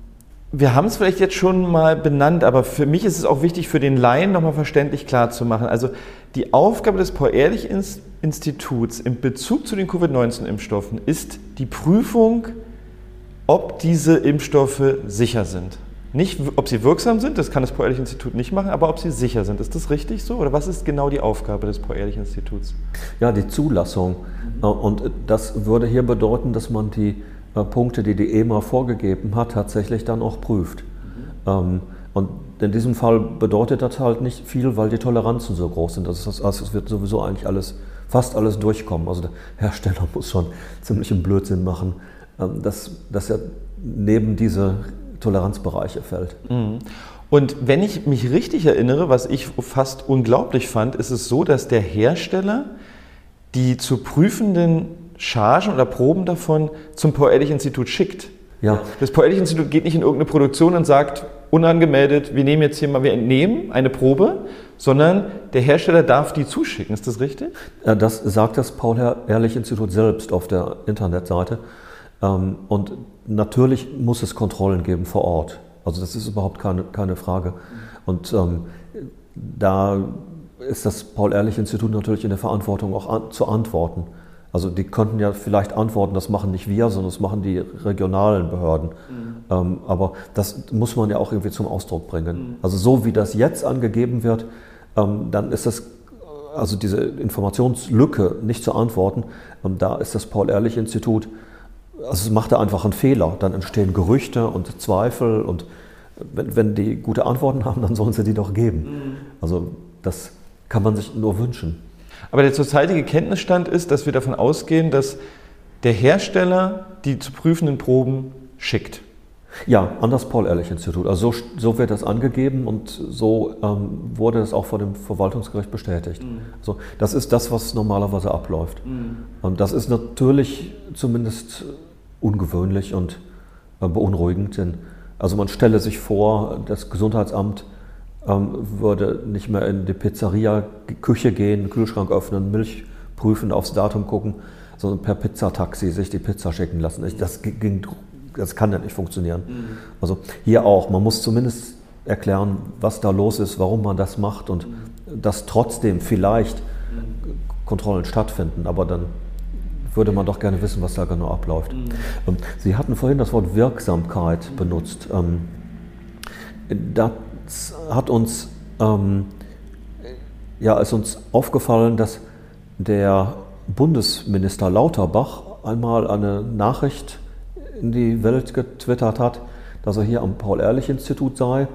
Wir haben es vielleicht jetzt schon mal benannt, aber für mich ist es auch wichtig, für den Laien nochmal verständlich klar zu machen. Also die Aufgabe des Paul-Ehrlich-Instituts in Bezug zu den Covid-19-Impfstoffen ist die Prüfung, ob diese Impfstoffe sicher sind. Nicht, ob sie wirksam sind, das kann das Paul-Ehrlich-Institut nicht machen, aber ob sie sicher sind. Ist das richtig so? Oder was ist genau die Aufgabe des Paul-Ehrlich-Instituts? Ja, die Zulassung. Mhm. Und das würde hier bedeuten, dass man die äh, Punkte, die die EMA vorgegeben hat, tatsächlich dann auch prüft. Mhm. Und in diesem Fall bedeutet das halt nicht viel, weil die Toleranzen so groß sind. Das heißt, es wird sowieso eigentlich alles, fast alles durchkommen. Also der Hersteller muss schon ziemlich einen Blödsinn machen, ähm, dass, dass er neben diese Toleranzbereiche fällt. Mhm. Und wenn ich mich richtig erinnere, was ich fast unglaublich fand, ist es so, dass der Hersteller die zu prüfenden Chargen oder Proben davon zum Paul-Ehrlich-Institut schickt. Ja. Das Paul-Ehrlich-Institut geht nicht in irgendeine Produktion und sagt, unangemeldet, wir nehmen jetzt hier mal, wir entnehmen eine Probe, sondern der Hersteller darf die zuschicken. Ist das richtig? Das sagt das Paul-Ehrlich-Institut selbst auf der Internetseite. Ähm, und natürlich muss es Kontrollen geben vor Ort. Also das ist überhaupt keine, keine Frage. Und ähm, da ist das Paul-Ehrlich-Institut natürlich in der Verantwortung auch an, zu antworten. Also die könnten ja vielleicht antworten, das machen nicht wir, sondern das machen die regionalen Behörden. Mhm. Ähm, aber das muss man ja auch irgendwie zum Ausdruck bringen. Mhm. Also so wie das jetzt angegeben wird, dann ist das, also diese Informationslücke nicht zu antworten, ähm, da ist das Paul-Ehrlich-Institut also es macht er einfach einen Fehler. Dann entstehen Gerüchte und Zweifel und wenn, wenn die gute Antworten haben, dann sollen sie die doch geben. Mhm. Also das kann man sich nur wünschen. Aber der zurzeitige Kenntnisstand ist, dass wir davon ausgehen, dass der Hersteller die zu prüfenden Proben schickt. Ja, an das Paul-Ehrlich-Institut. Also so, so, wird das angegeben und so ähm, wurde es auch vor dem Verwaltungsgericht bestätigt. Mhm. Also das ist das, was normalerweise abläuft. Mhm. Und das ist natürlich zumindest ungewöhnlich und äh, beunruhigend, denn also man stelle sich vor, das Gesundheitsamt ähm, würde nicht mehr in die Pizzeria, die Küche gehen, Kühlschrank öffnen, Milch prüfen, aufs Datum gucken, sondern per Pizzataxi sich die Pizza schicken lassen. Das ging das kann ja nicht funktionieren. Mhm. Also hier auch, man muss zumindest erklären, was da los ist, warum man das macht und mhm. dass trotzdem vielleicht mhm. Kontrollen stattfinden, aber dann würde man doch gerne wissen, was da genau abläuft. Mhm. Ähm, Sie hatten vorhin das Wort Wirksamkeit mhm. benutzt. Ähm, das hat uns, ähm, ja, ist uns aufgefallen, dass der Bundesminister Lauterbach einmal eine Nachricht in die Welt getwittert hat, dass er hier am Paul-Ehrlich-Institut sei,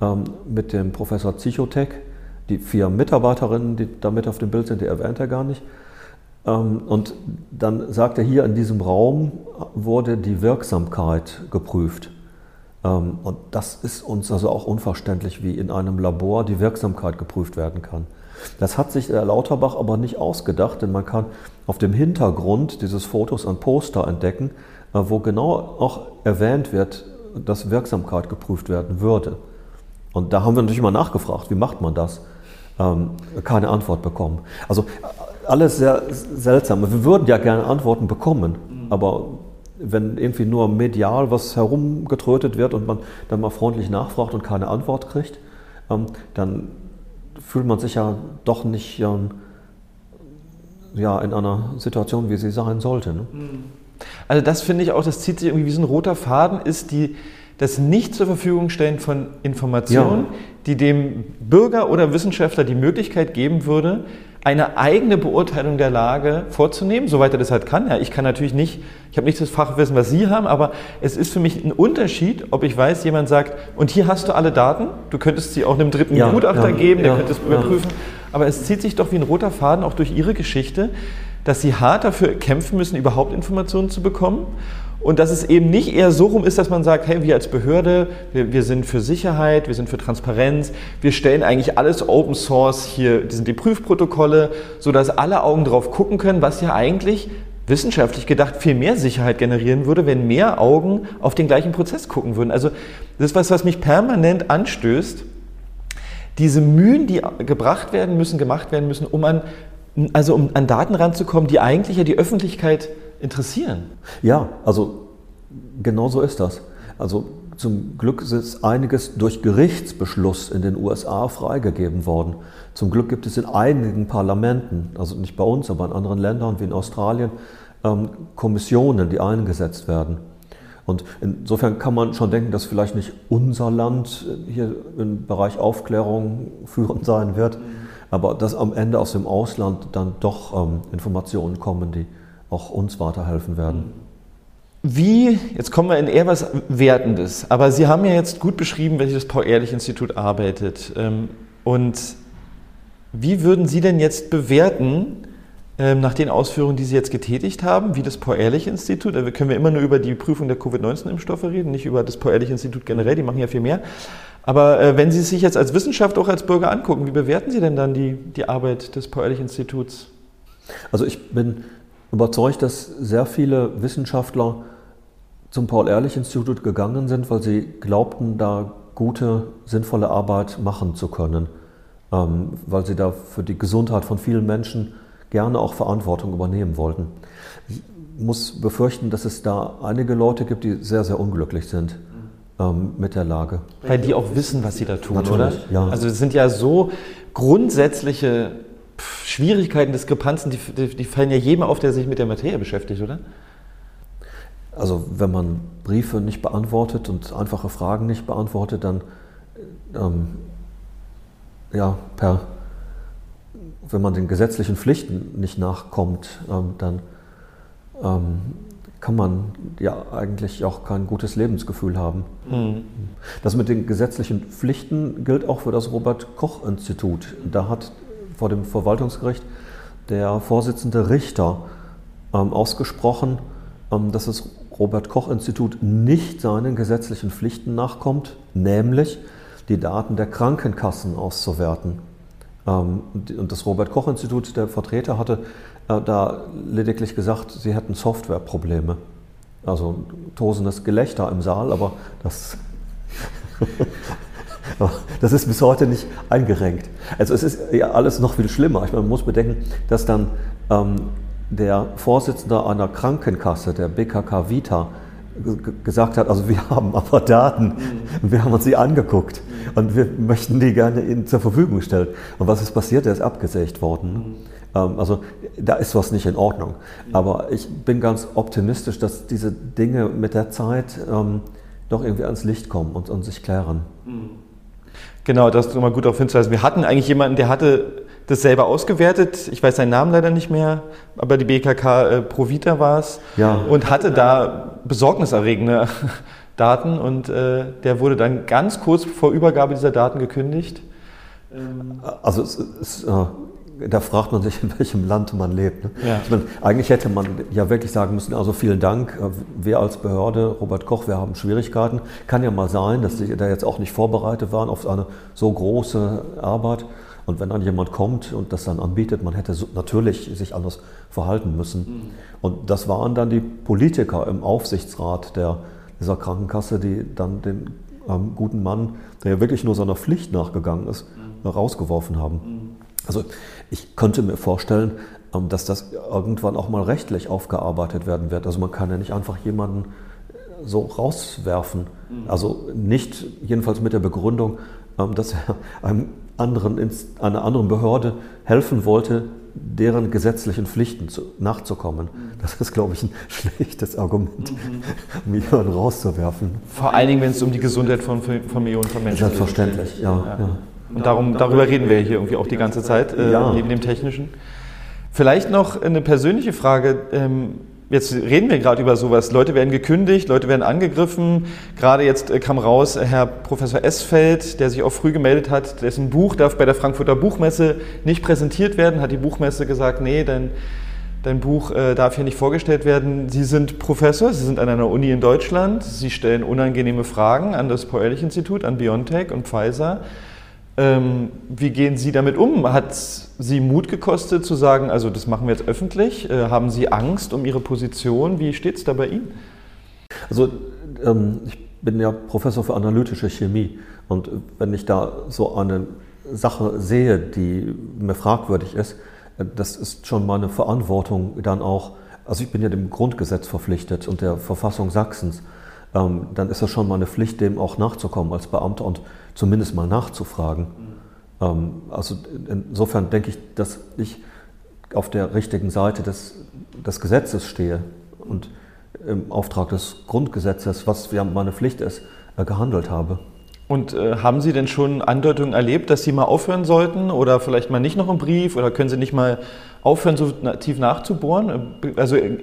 ähm, mit dem Professor Zichotek. Die vier Mitarbeiterinnen, die da mit auf dem Bild sind, die erwähnt er gar nicht. Ähm, und dann sagt er, hier in diesem Raum wurde die Wirksamkeit geprüft. Ähm, und das ist uns also auch unverständlich, wie in einem Labor die Wirksamkeit geprüft werden kann. Das hat sich der Lauterbach aber nicht ausgedacht, denn man kann auf dem Hintergrund dieses Fotos ein Poster entdecken, wo genau auch erwähnt wird, dass Wirksamkeit geprüft werden würde. Und da haben wir natürlich mal nachgefragt, wie macht man das? Ähm, keine Antwort bekommen. Also alles sehr seltsam. Wir würden ja gerne Antworten bekommen, aber wenn irgendwie nur medial was herumgetrötet wird und man dann mal freundlich nachfragt und keine Antwort kriegt, ähm, dann fühlt man sich ja doch nicht ähm, ja, in einer Situation, wie sie sein sollte. Ne? Also das finde ich auch, das zieht sich irgendwie wie so ein roter Faden, ist die, das nicht zur Verfügung stellen von Informationen, ja. die dem Bürger oder Wissenschaftler die Möglichkeit geben würde, eine eigene Beurteilung der Lage vorzunehmen, soweit er das halt kann. Ja, ich kann natürlich nicht, ich habe nicht das Fachwissen, was Sie haben, aber es ist für mich ein Unterschied, ob ich weiß, jemand sagt, und hier hast du alle Daten, du könntest sie auch einem dritten ja, Gutachter ja, geben, der könnte es überprüfen, aber es zieht sich doch wie ein roter Faden auch durch Ihre Geschichte, dass Sie hart dafür kämpfen müssen, überhaupt Informationen zu bekommen und dass es eben nicht eher so rum ist, dass man sagt, hey, wir als Behörde, wir, wir, sind für Sicherheit, wir sind für Transparenz, wir stellen eigentlich alles Open Source hier, das sind die Prüfprotokolle, sodass alle Augen drauf gucken können, was ja eigentlich wissenschaftlich gedacht viel mehr Sicherheit generieren würde, wenn mehr Augen auf den gleichen Prozess gucken würden. Also das ist was, was mich permanent anstößt. Diese Mühen, die gebracht werden müssen, gemacht werden müssen, um an, also um an Daten ranzukommen, die eigentlich ja die Öffentlichkeit interessieren. Ja, also genau so ist das. Also zum Glück ist einiges durch Gerichtsbeschluss in den USA freigegeben worden. Zum Glück gibt es in einigen Parlamenten, also nicht bei uns, aber in anderen Ländern wie in Australien, ähm, Kommissionen, die eingesetzt werden. Und insofern kann man schon denken, dass vielleicht nicht unser Land hier im Bereich Aufklärung führend sein wird, aber dass am Ende aus dem Ausland dann doch ähm, Informationen kommen, die auch uns weiterhelfen werden. Wie, jetzt kommen wir in eher was Wertendes, aber Sie haben ja jetzt gut beschrieben, welches Paul-Ehrlich-Institut arbeitet. Ähm, und wie würden Sie denn jetzt bewerten, ähm, nach den Ausführungen, die Sie jetzt getätigt haben, wie das Paul-Ehrlich-Institut, da können wir immer nur über die Prüfung der Covid-19-Impfstoffe reden, nicht über das Paul-Ehrlich-Institut generell, die machen ja viel mehr. Aber äh, wenn Sie sich jetzt als Wissenschaft auch als Bürger angucken, wie bewerten Sie denn dann die, die Arbeit des Paul-Ehrlich-Instituts? Also ich bin überzeugt, dass sehr viele Wissenschaftler zum Paul-Ehrlich-Institut gegangen sind, weil sie glaubten, da gute, sinnvolle Arbeit machen zu können, ähm, weil sie da für die Gesundheit von vielen Menschen gerne auch Verantwortung übernehmen wollten. Ich muss befürchten, dass es da einige Leute gibt, die sehr, sehr unglücklich sind ähm, mit der Lage. Weil die auch wissen, was sie da tun, Natürlich, oder? Ja. Also es sind ja so grundsätzliche Schwierigkeiten, Diskrepanzen, die, die, die fallen ja jedem auf, der sich mit der Materie beschäftigt, oder? Also wenn man Briefe nicht beantwortet und einfache Fragen nicht beantwortet, dann ähm, ja, per, wenn man den gesetzlichen Pflichten nicht nachkommt, ähm, dann ähm, kann man ja eigentlich auch kein gutes Lebensgefühl haben. Mhm. Das mit den gesetzlichen Pflichten gilt auch für das Robert Koch Institut. Da hat vor dem Verwaltungsgericht der Vorsitzende Richter ähm, ausgesprochen, ähm, dass das Robert Koch Institut nicht seinen gesetzlichen Pflichten nachkommt, nämlich die Daten der Krankenkassen auszuwerten. Ähm, und das Robert Koch Institut, der Vertreter, hatte äh, da lediglich gesagt, sie hätten Softwareprobleme. Also tosendes Gelächter im Saal, aber das Das ist bis heute nicht eingerenkt. Also es ist ja alles noch viel schlimmer. Ich meine, man muss bedenken, dass dann ähm, der Vorsitzende einer Krankenkasse, der BKK Vita, gesagt hat, also wir haben aber Daten, mhm. wir haben uns die angeguckt und wir möchten die gerne Ihnen zur Verfügung stellen. Und was ist passiert? Der ist abgesägt worden. Mhm. Ähm, also da ist was nicht in Ordnung. Mhm. Aber ich bin ganz optimistisch, dass diese Dinge mit der Zeit ähm, doch irgendwie ans Licht kommen und, und sich klären. Genau, das ist nochmal gut darauf hinzuweisen. Wir hatten eigentlich jemanden, der hatte das selber ausgewertet. Ich weiß seinen Namen leider nicht mehr, aber die BKK äh, Provita war es. Ja. Und hatte da besorgniserregende Daten und äh, der wurde dann ganz kurz vor Übergabe dieser Daten gekündigt. Also es ist äh, da fragt man sich, in welchem Land man lebt. Ne? Ja. Ich meine, eigentlich hätte man ja wirklich sagen müssen, also vielen Dank, äh, wir als Behörde, Robert Koch, wir haben Schwierigkeiten. Kann ja mal sein, dass Sie da jetzt auch nicht vorbereitet waren auf eine so große Arbeit. Und wenn dann jemand kommt und das dann anbietet, man hätte natürlich sich anders verhalten müssen. Mhm. Und das waren dann die Politiker im Aufsichtsrat der, dieser Krankenkasse, die dann den ähm, guten Mann, der ja wirklich nur seiner Pflicht nachgegangen ist, mhm. rausgeworfen haben. Mhm. Also ich könnte mir vorstellen, ähm, dass das irgendwann auch mal rechtlich aufgearbeitet werden wird. Also man kann ja nicht einfach jemanden so rauswerfen. Mhm. Also nicht jedenfalls mit der Begründung, ähm, dass er einem anderen, einer anderen Behörde helfen wollte, deren gesetzlichen Pflichten zu, nachzukommen. Mhm. Das ist, glaube ich, ein schlechtes Argument, um jemanden rauszuwerfen. Vor allen Dingen, wenn es um die Gesundheit von, von Millionen von Menschen geht. Selbstverständlich, ja. ja. ja. Und darum, darüber reden wir hier irgendwie auch die ganze Zeit, äh, ja. neben dem Technischen. Vielleicht noch eine persönliche Frage. Ähm, Jetzt reden wir gerade über sowas. Leute werden gekündigt, Leute werden angegriffen. Gerade jetzt äh, kam raus, Herr Professor Esfeld, der sich auch früh gemeldet hat, dessen Buch darf bei der Frankfurter Buchmesse nicht präsentiert werden, hat die Buchmesse gesagt, nee, dein, dein Buch äh, darf hier nicht vorgestellt werden. Sie sind Professor, Sie sind an einer Uni in Deutschland, Sie stellen unangenehme Fragen an das Paul-Ehrlich-Institut, an BioNTech und Pfizer. Ähm, wie gehen Sie damit um? Hat Sie Mut gekostet zu sagen, also das machen wir jetzt öffentlich? Äh, haben Sie Angst um Ihre Position? Wie steht es da bei Ihnen? Also ähm, ich bin ja Professor für analytische Chemie und wenn ich da so eine Sache sehe, die mir fragwürdig ist, äh, das ist schon meine Verantwortung dann auch, also ich bin ja dem Grundgesetz verpflichtet und der Verfassung Sachsens, ähm, dann ist das schon meine Pflicht, dem auch nachzukommen als Beamter und zumindest mal nachzufragen. Mhm. also insofern denke ich, dass ich auf der richtigen Seite des, des Gesetzes stehe und im Auftrag des Grundgesetzes, was ja meine Pflicht ist, äh, gehandelt habe. Und äh, haben Sie denn schon Andeutungen erlebt, dass Sie mal aufhören sollten oder vielleicht mal nicht noch einen Brief oder können Sie nicht mal aufhören, so tief nachzubohren? Also äh,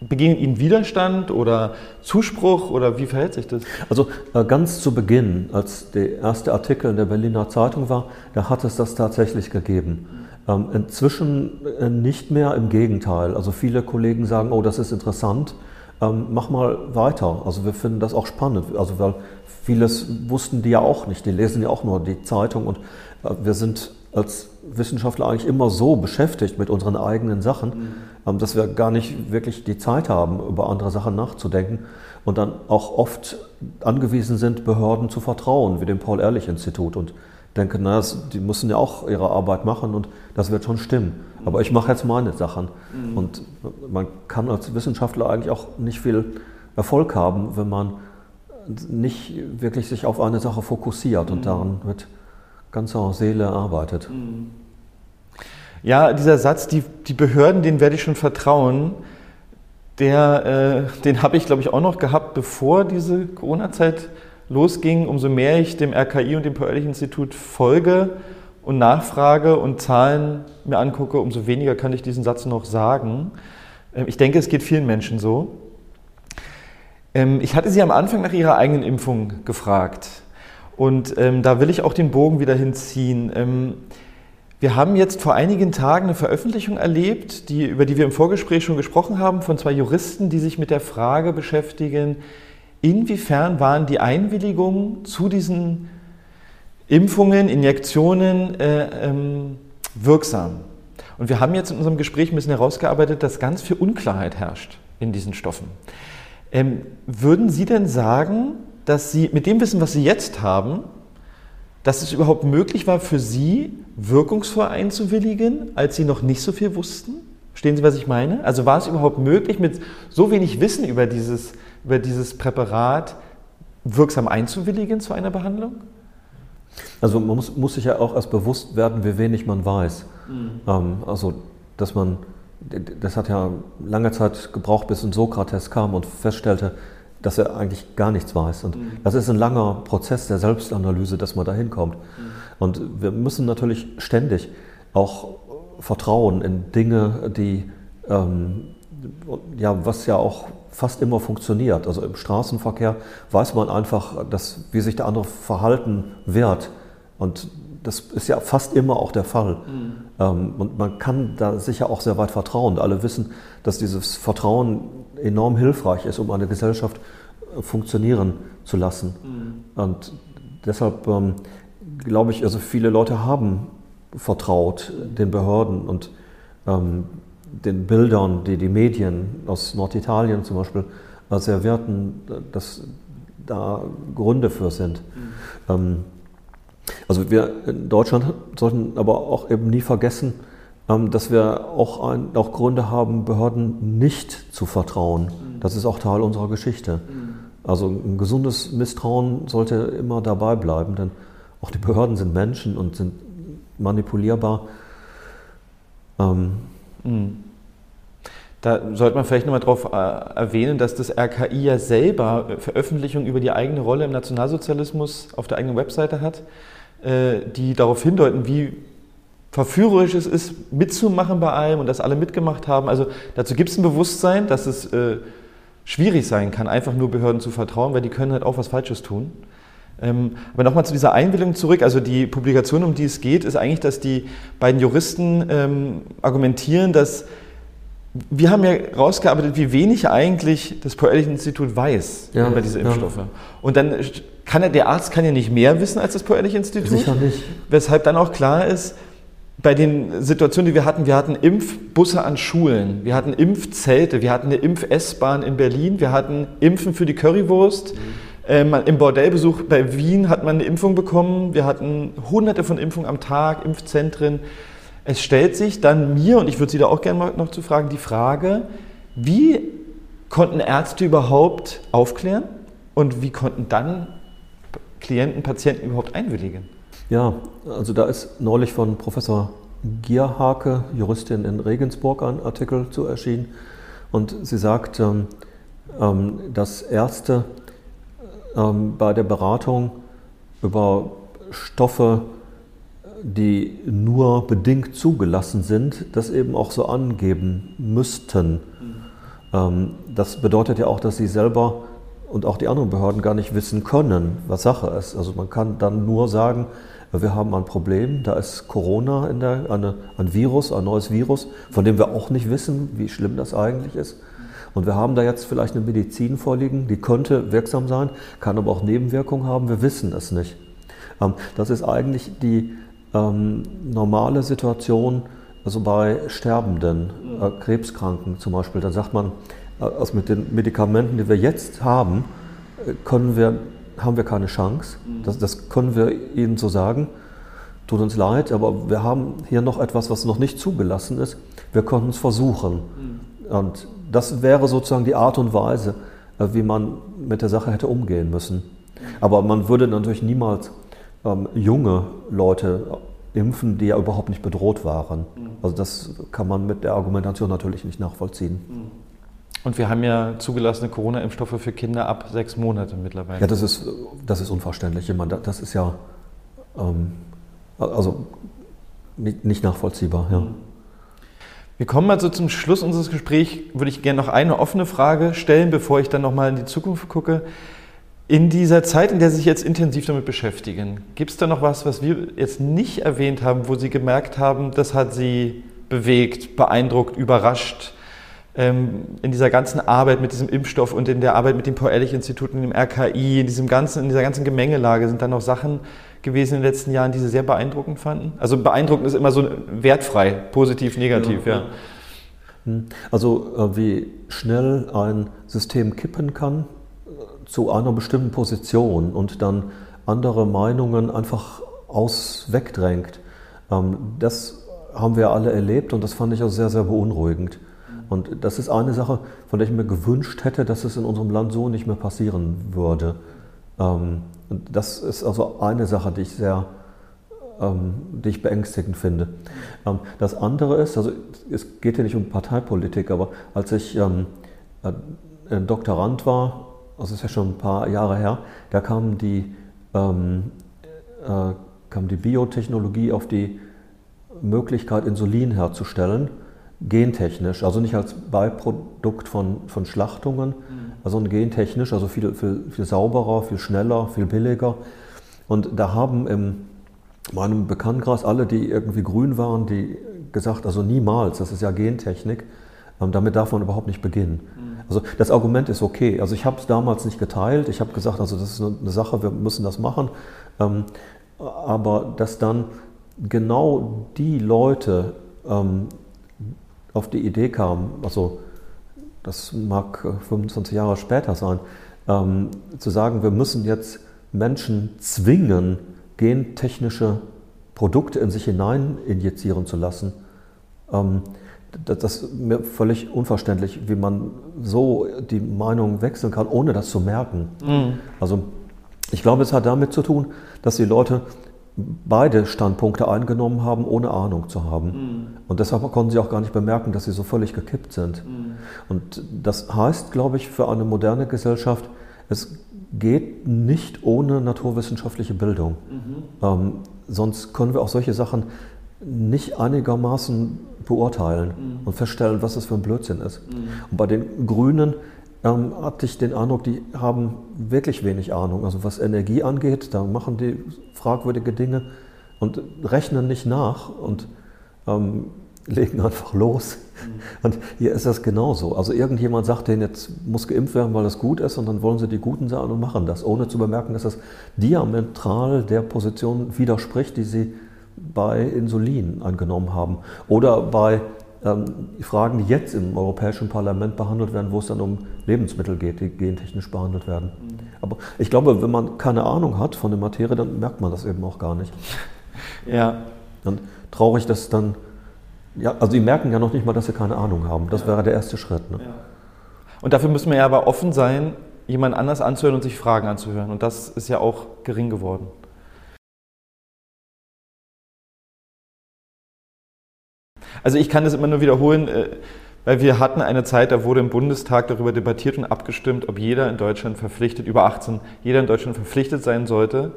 Begegnet Ihnen Widerstand oder Zuspruch oder wie verhält sich das? Also äh, ganz zu Beginn, als der erste Artikel in der Berliner Zeitung war, da hat es das tatsächlich gegeben. Ähm, inzwischen äh, nicht mehr, im Gegenteil. Also viele Kollegen sagen, oh, das ist interessant, ähm, mach mal weiter. Also wir finden das auch spannend. Also weil vieles wussten die ja auch nicht. Die lesen ja auch nur die Zeitung und äh, wir sind als Wissenschaftler eigentlich immer so beschäftigt mit unseren eigenen Sachen, mhm. Dass wir gar nicht wirklich die Zeit haben, über andere Sachen nachzudenken und dann auch oft angewiesen sind, Behörden zu vertrauen, wie dem Paul-Ehrlich-Institut und denken, na, die müssen ja auch ihre Arbeit machen und das wird schon stimmen. Aber ich mache jetzt meine Sachen. Mhm. Und man kann als Wissenschaftler eigentlich auch nicht viel Erfolg haben, wenn man nicht wirklich sich auf eine Sache fokussiert und mhm. daran mit ganzer Seele arbeitet. Mhm. Ja, dieser Satz, die, die Behörden, denen werde ich schon vertrauen, der, äh, den habe ich, glaube ich, auch noch gehabt, bevor diese Corona-Zeit losging. Umso mehr ich dem RKI und dem Paul-Ehrlich-Institut folge und nachfrage und Zahlen mir angucke, umso weniger kann ich diesen Satz noch sagen. Ähm, ich denke, es geht vielen Menschen so. Ähm, ich hatte Sie am Anfang nach Ihrer eigenen Impfung gefragt. Und ähm, da will ich auch den Bogen wieder hinziehen. Wir haben jetzt vor einigen Tagen eine Veröffentlichung erlebt, die, über die wir im Vorgespräch schon gesprochen haben, von zwei Juristen, die sich mit der Frage beschäftigen, inwiefern waren die Einwilligungen zu diesen Impfungen, Injektionen äh, ähm, wirksam. Und wir haben jetzt in unserem Gespräch ein bisschen herausgearbeitet, dass ganz viel Unklarheit herrscht in diesen Stoffen. Ähm, würden Sie denn sagen, dass Sie mit dem Wissen, was Sie jetzt haben, dass es überhaupt möglich war für Sie, wirkungsvoll einzuwilligen, als Sie noch nicht so viel wussten? Verstehen Sie, was ich meine? Also war es überhaupt möglich, mit so wenig Wissen über dieses, über dieses Präparat wirksam einzuwilligen zu einer Behandlung? Also man muss, muss sich ja auch erst bewusst werden, wie wenig man weiß. Mhm. Ähm, also dass man, das hat ja lange Zeit gebraucht, bis ein Sokrates kam und feststellte, dass er eigentlich gar nichts weiß. Und mhm. das ist ein langer Prozess der Selbstanalyse, dass man da hinkommt. Mhm. Und wir müssen natürlich ständig auch vertrauen in Dinge, die, ähm, ja, was ja auch fast immer funktioniert. Also im Straßenverkehr weiß man einfach, dass, wie sich der andere verhalten wird. Und das ist ja fast immer auch der Fall. Mhm. Ähm, und man kann da sicher auch sehr weit vertrauen. Alle wissen, dass dieses Vertrauen enorm hilfreich ist, um eine Gesellschaft äh, funktionieren zu lassen. Mhm. Und deshalb ähm, glaube ich, also viele Leute haben vertraut den Behörden und ähm, den Bildern, die die Medien aus Norditalien zum Beispiel äh, servierten, dass da Gründe für sind. Mhm. Ähm, also wir in Deutschland sollten aber auch eben nie vergessen, dass wir auch, ein, auch Gründe haben, Behörden nicht zu vertrauen. Mhm. Das ist auch Teil unserer Geschichte. Mhm. Also ein gesundes Misstrauen sollte immer dabei bleiben, denn auch die Behörden sind Menschen und sind manipulierbar. Ähm, mhm. Da sollte man vielleicht nochmal darauf äh, erwähnen, dass das RKI ja selber Veröffentlichungen über die eigene Rolle im Nationalsozialismus auf der eigenen Webseite hat, äh, die darauf hindeuten, wie verführerisch es ist, mitzumachen bei allem und dass alle mitgemacht haben. Also dazu gibt es ein Bewusstsein, dass es äh, schwierig sein kann, einfach nur Behörden zu vertrauen, weil die können halt auch was Falsches tun. Ähm, aber nochmal zu dieser Einwilligung zurück. Also die Publikation, um die es geht, ist eigentlich, dass die beiden Juristen ähm, argumentieren, dass wir haben ja rausgearbeitet, wie wenig eigentlich das Paul-Ehrlich-Institut weiß ja, über diese Impfstoffe. Ja. Und dann kann er, der Arzt kann ja nicht mehr wissen als das Paul-Ehrlich-Institut. Sicher nicht. Weshalb dann auch klar ist, bei den Situationen, die wir hatten, wir hatten Impfbusse an Schulen, wir hatten Impfzelte, wir hatten eine Impf-S-Bahn in Berlin, wir hatten Impfen für die Currywurst. Mhm. Ähm, Im Bordellbesuch bei Wien hat man eine Impfung bekommen. Wir hatten hunderte von Impfungen am Tag, Impfzentren. Es stellt sich dann mir, und ich würde Sie da auch gerne noch zu fragen, die Frage, wie konnten Ärzte überhaupt aufklären und wie konnten dann Klienten, Patienten überhaupt einwilligen? Ja, also da ist neulich von Professor Gierhake, Juristin in Regensburg, ein Artikel zu erschienen. Und sie sagt, ähm, ähm, dass Ärzte ähm, bei der Beratung über Stoffe die nur bedingt zugelassen sind, das eben auch so angeben müssten. Mhm. das bedeutet ja auch, dass sie selber und auch die anderen Behörden gar nicht wissen können, was Sache ist. Also man kann dann nur sagen, wir haben ein Problem, da ist Corona in der, eine, ein Virus, ein neues Virus, von dem wir auch nicht wissen, wie schlimm das eigentlich ist. Und wir haben da jetzt vielleicht eine Medizin vorliegen, die könnte wirksam sein, kann aber auch Nebenwirkungen haben, wir wissen es nicht. Ähm, das ist eigentlich die ähm, normale Situation also bei Sterbenden, äh, Krebskranken zum Beispiel. Da sagt man, äh, also mit den Medikamenten, die wir jetzt haben, äh, können wir, haben wir keine Chance. Das, das können wir Ihnen so sagen. Tut uns leid, aber wir haben hier noch etwas, was noch nicht zugelassen ist. Wir konnten es versuchen. Und das wäre sozusagen die Art und Weise, äh, wie man mit der Sache hätte umgehen müssen. Aber man würde natürlich niemals ähm, junge Leute impfen, die ja überhaupt nicht bedroht waren. Mhm. Also das kann man mit der Argumentation natürlich nicht nachvollziehen. Und wir haben ja zugelassene Corona-Impfstoffe für Kinder ab sechs Monate mittlerweile. Ja, das ist, das ist unverständlich. Ich meine, das ist ja ähm, also nicht, nicht nachvollziehbar. Ja. Wir kommen also zum Schluss unseres Gesprächs. Würde ich gerne noch eine offene Frage stellen, bevor ich dann nochmal in die Zukunft gucke. In dieser Zeit, in der Sie sich jetzt intensiv damit beschäftigen, gibt es da noch was, was wir jetzt nicht erwähnt haben, wo Sie gemerkt haben, das hat Sie bewegt, beeindruckt, überrascht? Ähm, in dieser ganzen Arbeit mit diesem Impfstoff und in der Arbeit mit dem Paul-Ehrlich-Institut und dem RKI, in, diesem ganzen, in dieser ganzen Gemengelage, sind da noch Sachen gewesen in den letzten Jahren, die Sie sehr beeindruckend fanden? Also beeindruckend ist immer so wertfrei, positiv, negativ, ja. ja. Hm. Also äh, wie schnell ein System kippen kann, zu einer bestimmten Position und dann andere Meinungen einfach aus wegdrängt. Ähm, das haben wir alle erlebt und das fand ich auch sehr, sehr beunruhigend. Und das ist eine Sache, von der ich mir gewünscht hätte, dass es in unserem Land so nicht mehr passieren würde. Ähm, und das ist also eine Sache, die ich sehr, ähm, die ich beängstigend finde. Das andere ist, also es geht hier nicht um Parteipolitik, aber als ich äh, Doktorand war das ist ja schon ein paar Jahre her, da kam die, ähm, äh, kam die Biotechnologie auf die Möglichkeit, Insulin herzustellen, gentechnisch, also nicht als Beiprodukt von, von Schlachtungen, mhm. sondern gentechnisch, also viel, viel, viel sauberer, viel schneller, viel billiger. Und da haben in meinem Bekanntenkreis alle, die irgendwie grün waren, die gesagt, also niemals, das ist ja Gentechnik, ähm, damit darf man überhaupt nicht beginnen. Mhm. Also das Argument ist okay. Also ich habe es damals nicht geteilt. Ich habe gesagt, also das ist eine Sache, wir müssen das machen. Ähm, aber dass dann genau die Leute ähm, auf die Idee kamen, also das mag 25 Jahre später sein, ähm, zu sagen, wir müssen jetzt Menschen zwingen, gentechnische Produkte in sich hinein injizieren zu lassen, Ähm, das ist mir völlig unverständlich, wie man so die Meinung wechseln kann, ohne das zu merken. Mhm. Also ich glaube, es hat damit zu tun, dass die Leute beide Standpunkte eingenommen haben, ohne Ahnung zu haben. Mhm. Und deshalb konnten sie auch gar nicht bemerken, dass sie so völlig gekippt sind. Mhm. Und das heißt, glaube ich, für eine moderne Gesellschaft, es geht nicht ohne naturwissenschaftliche Bildung. Mhm. Ähm, sonst können wir auch solche Sachen nicht einigermaßen beurteilen mhm. und feststellen, was das für ein Blödsinn ist. Mhm. Und bei den Grünen ähm, hatte ich den Eindruck, die haben wirklich wenig Ahnung. Also was Energie angeht, da machen die fragwürdige Dinge und rechnen nicht nach und ähm, legen einfach los. Mhm. Und hier ist das genauso. Also irgendjemand sagt denen, jetzt muss geimpft werden, weil das gut ist, und dann wollen sie die Guten sein und machen das, ohne zu bemerken, dass das diametral der Position widerspricht, die sie bei Insulin angenommen haben. Oder bei Fragen, die jetzt im Europäischen Parlament behandelt werden, wo es dann um Lebensmittel geht, die gentechnisch behandelt werden. Mhm. Aber ich glaube, wenn man keine Ahnung hat von der Materie, dann merkt man das eben auch gar nicht. Ja. Dann traurig, dass dann, ja, also die merken ja noch nicht mal, dass sie keine Ahnung haben. Das ja. wäre der erste Schritt. Ne? Ja. Und dafür müssen wir ja aber offen sein, jemand anders anzuhören und sich Fragen anzuhören. Und das ist ja auch gering geworden. Also ich kann das immer nur wiederholen, äh, weil wir hatten eine Zeit, da wurde im Bundestag darüber debattiert und abgestimmt, ob jeder in Deutschland verpflichtet, über 18, jeder in Deutschland verpflichtet sein sollte,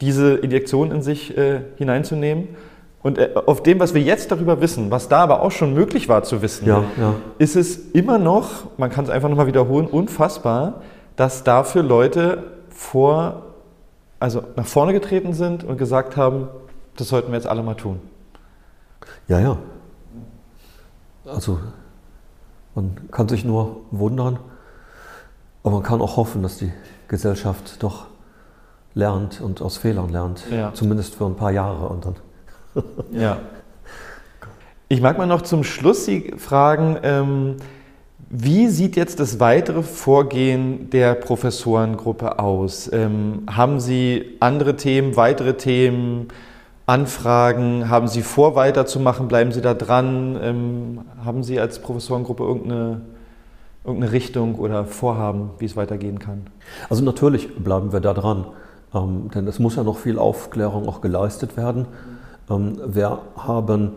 diese Injektion in sich äh, hineinzunehmen. Und äh, auf dem, was wir jetzt darüber wissen, was da aber auch schon möglich war zu wissen, ja, ja. ist es immer noch, man kann es einfach nochmal wiederholen, unfassbar, dass dafür Leute vor, also nach vorne getreten sind und gesagt haben, das sollten wir jetzt alle mal tun. Ja, ja. Also man kann sich nur wundern, aber man kann auch hoffen, dass die Gesellschaft doch lernt und aus Fehlern lernt. Ja. Zumindest für ein paar Jahre und dann. ja. Ich mag mal noch zum Schluss Sie fragen, ähm, wie sieht jetzt das weitere Vorgehen der Professorengruppe aus? Ähm, haben Sie andere Themen, weitere Themen? Anfragen? Haben Sie vor, weiterzumachen? Bleiben Sie da dran? Ähm, haben Sie als Professorengruppe irgendeine, irgendeine Richtung oder Vorhaben, wie es weitergehen kann? Also natürlich bleiben wir da dran, ähm, denn es muss ja noch viel Aufklärung auch geleistet werden. Ähm, wir haben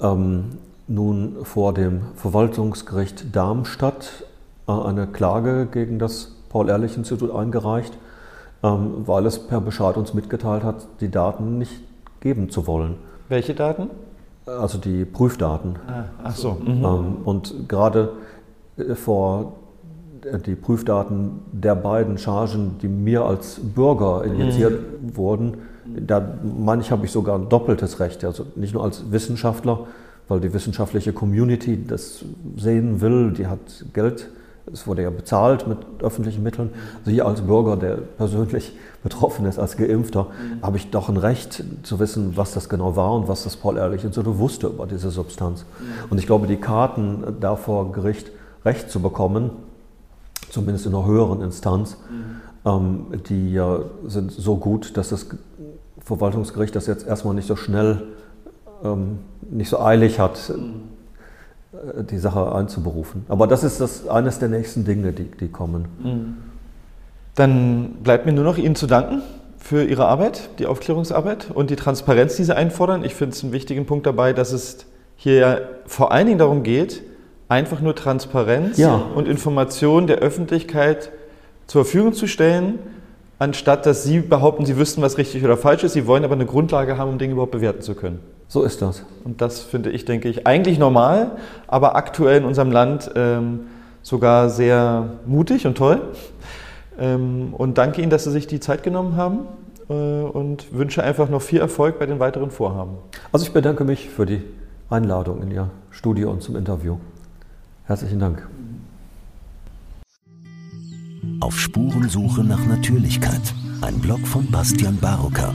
ähm, nun vor dem Verwaltungsgericht Darmstadt äh, eine Klage gegen das Paul-Ehrlich-Institut eingereicht, ähm, weil es per Bescheid uns mitgeteilt hat, die Daten nicht geben zu wollen. Welche Daten? Also die Prüfdaten. Ah, ach so. Mhm. Ähm, und gerade äh, vor äh, die Prüfdaten der beiden Chargen, die mir als Bürger injiziert mhm. wurden, da meine ich, habe ich sogar ein doppeltes Recht. Also nicht nur als Wissenschaftler, weil die wissenschaftliche Community das sehen will, die hat Geld es wurde ja bezahlt mit öffentlichen Mitteln. Also hier als Bürger, der persönlich betroffen ist, als Geimpfter, mhm. habe ich doch ein Recht zu wissen, was das genau war und was das Paul-Ehrlich-Institut wusste über diese Substanz. Mhm. Und ich glaube, die Karten da vor Gericht Recht zu bekommen, zumindest in einer höheren Instanz, mhm. ähm, die ja sind so gut, dass das Verwaltungsgericht das jetzt erstmal nicht so schnell, ähm, nicht so eilig hat, mhm. Äh, die Sache einzuberufen. Aber das ist das, eines der nächsten Dinge, die, die kommen. Mhm. Dann bleibt mir nur noch Ihnen zu danken für Ihre Arbeit, die Aufklärungsarbeit und die Transparenz, die Sie einfordern. Ich finde es einen wichtigen Punkt dabei, dass es hier ja vor allen Dingen darum geht, einfach nur Transparenz ja. und Information der Öffentlichkeit zur Verfügung zu stellen, anstatt dass Sie behaupten, Sie wüssten, was richtig oder falsch ist. Sie wollen aber eine Grundlage haben, um Dinge überhaupt bewerten zu können. So ist das. Und das finde ich, denke ich, eigentlich normal, aber aktuell in unserem Land ähm, sogar sehr mutig und toll. Ähm, und danke Ihnen, dass Sie sich die Zeit genommen haben äh, und wünsche einfach noch viel Erfolg bei den weiteren Vorhaben. Also ich bedanke mich für die Einladung in Ihr Studio und zum Interview. Herzlichen Dank. Auf Spurensuche nach Natürlichkeit. Ein Blog von Bastian Barocker.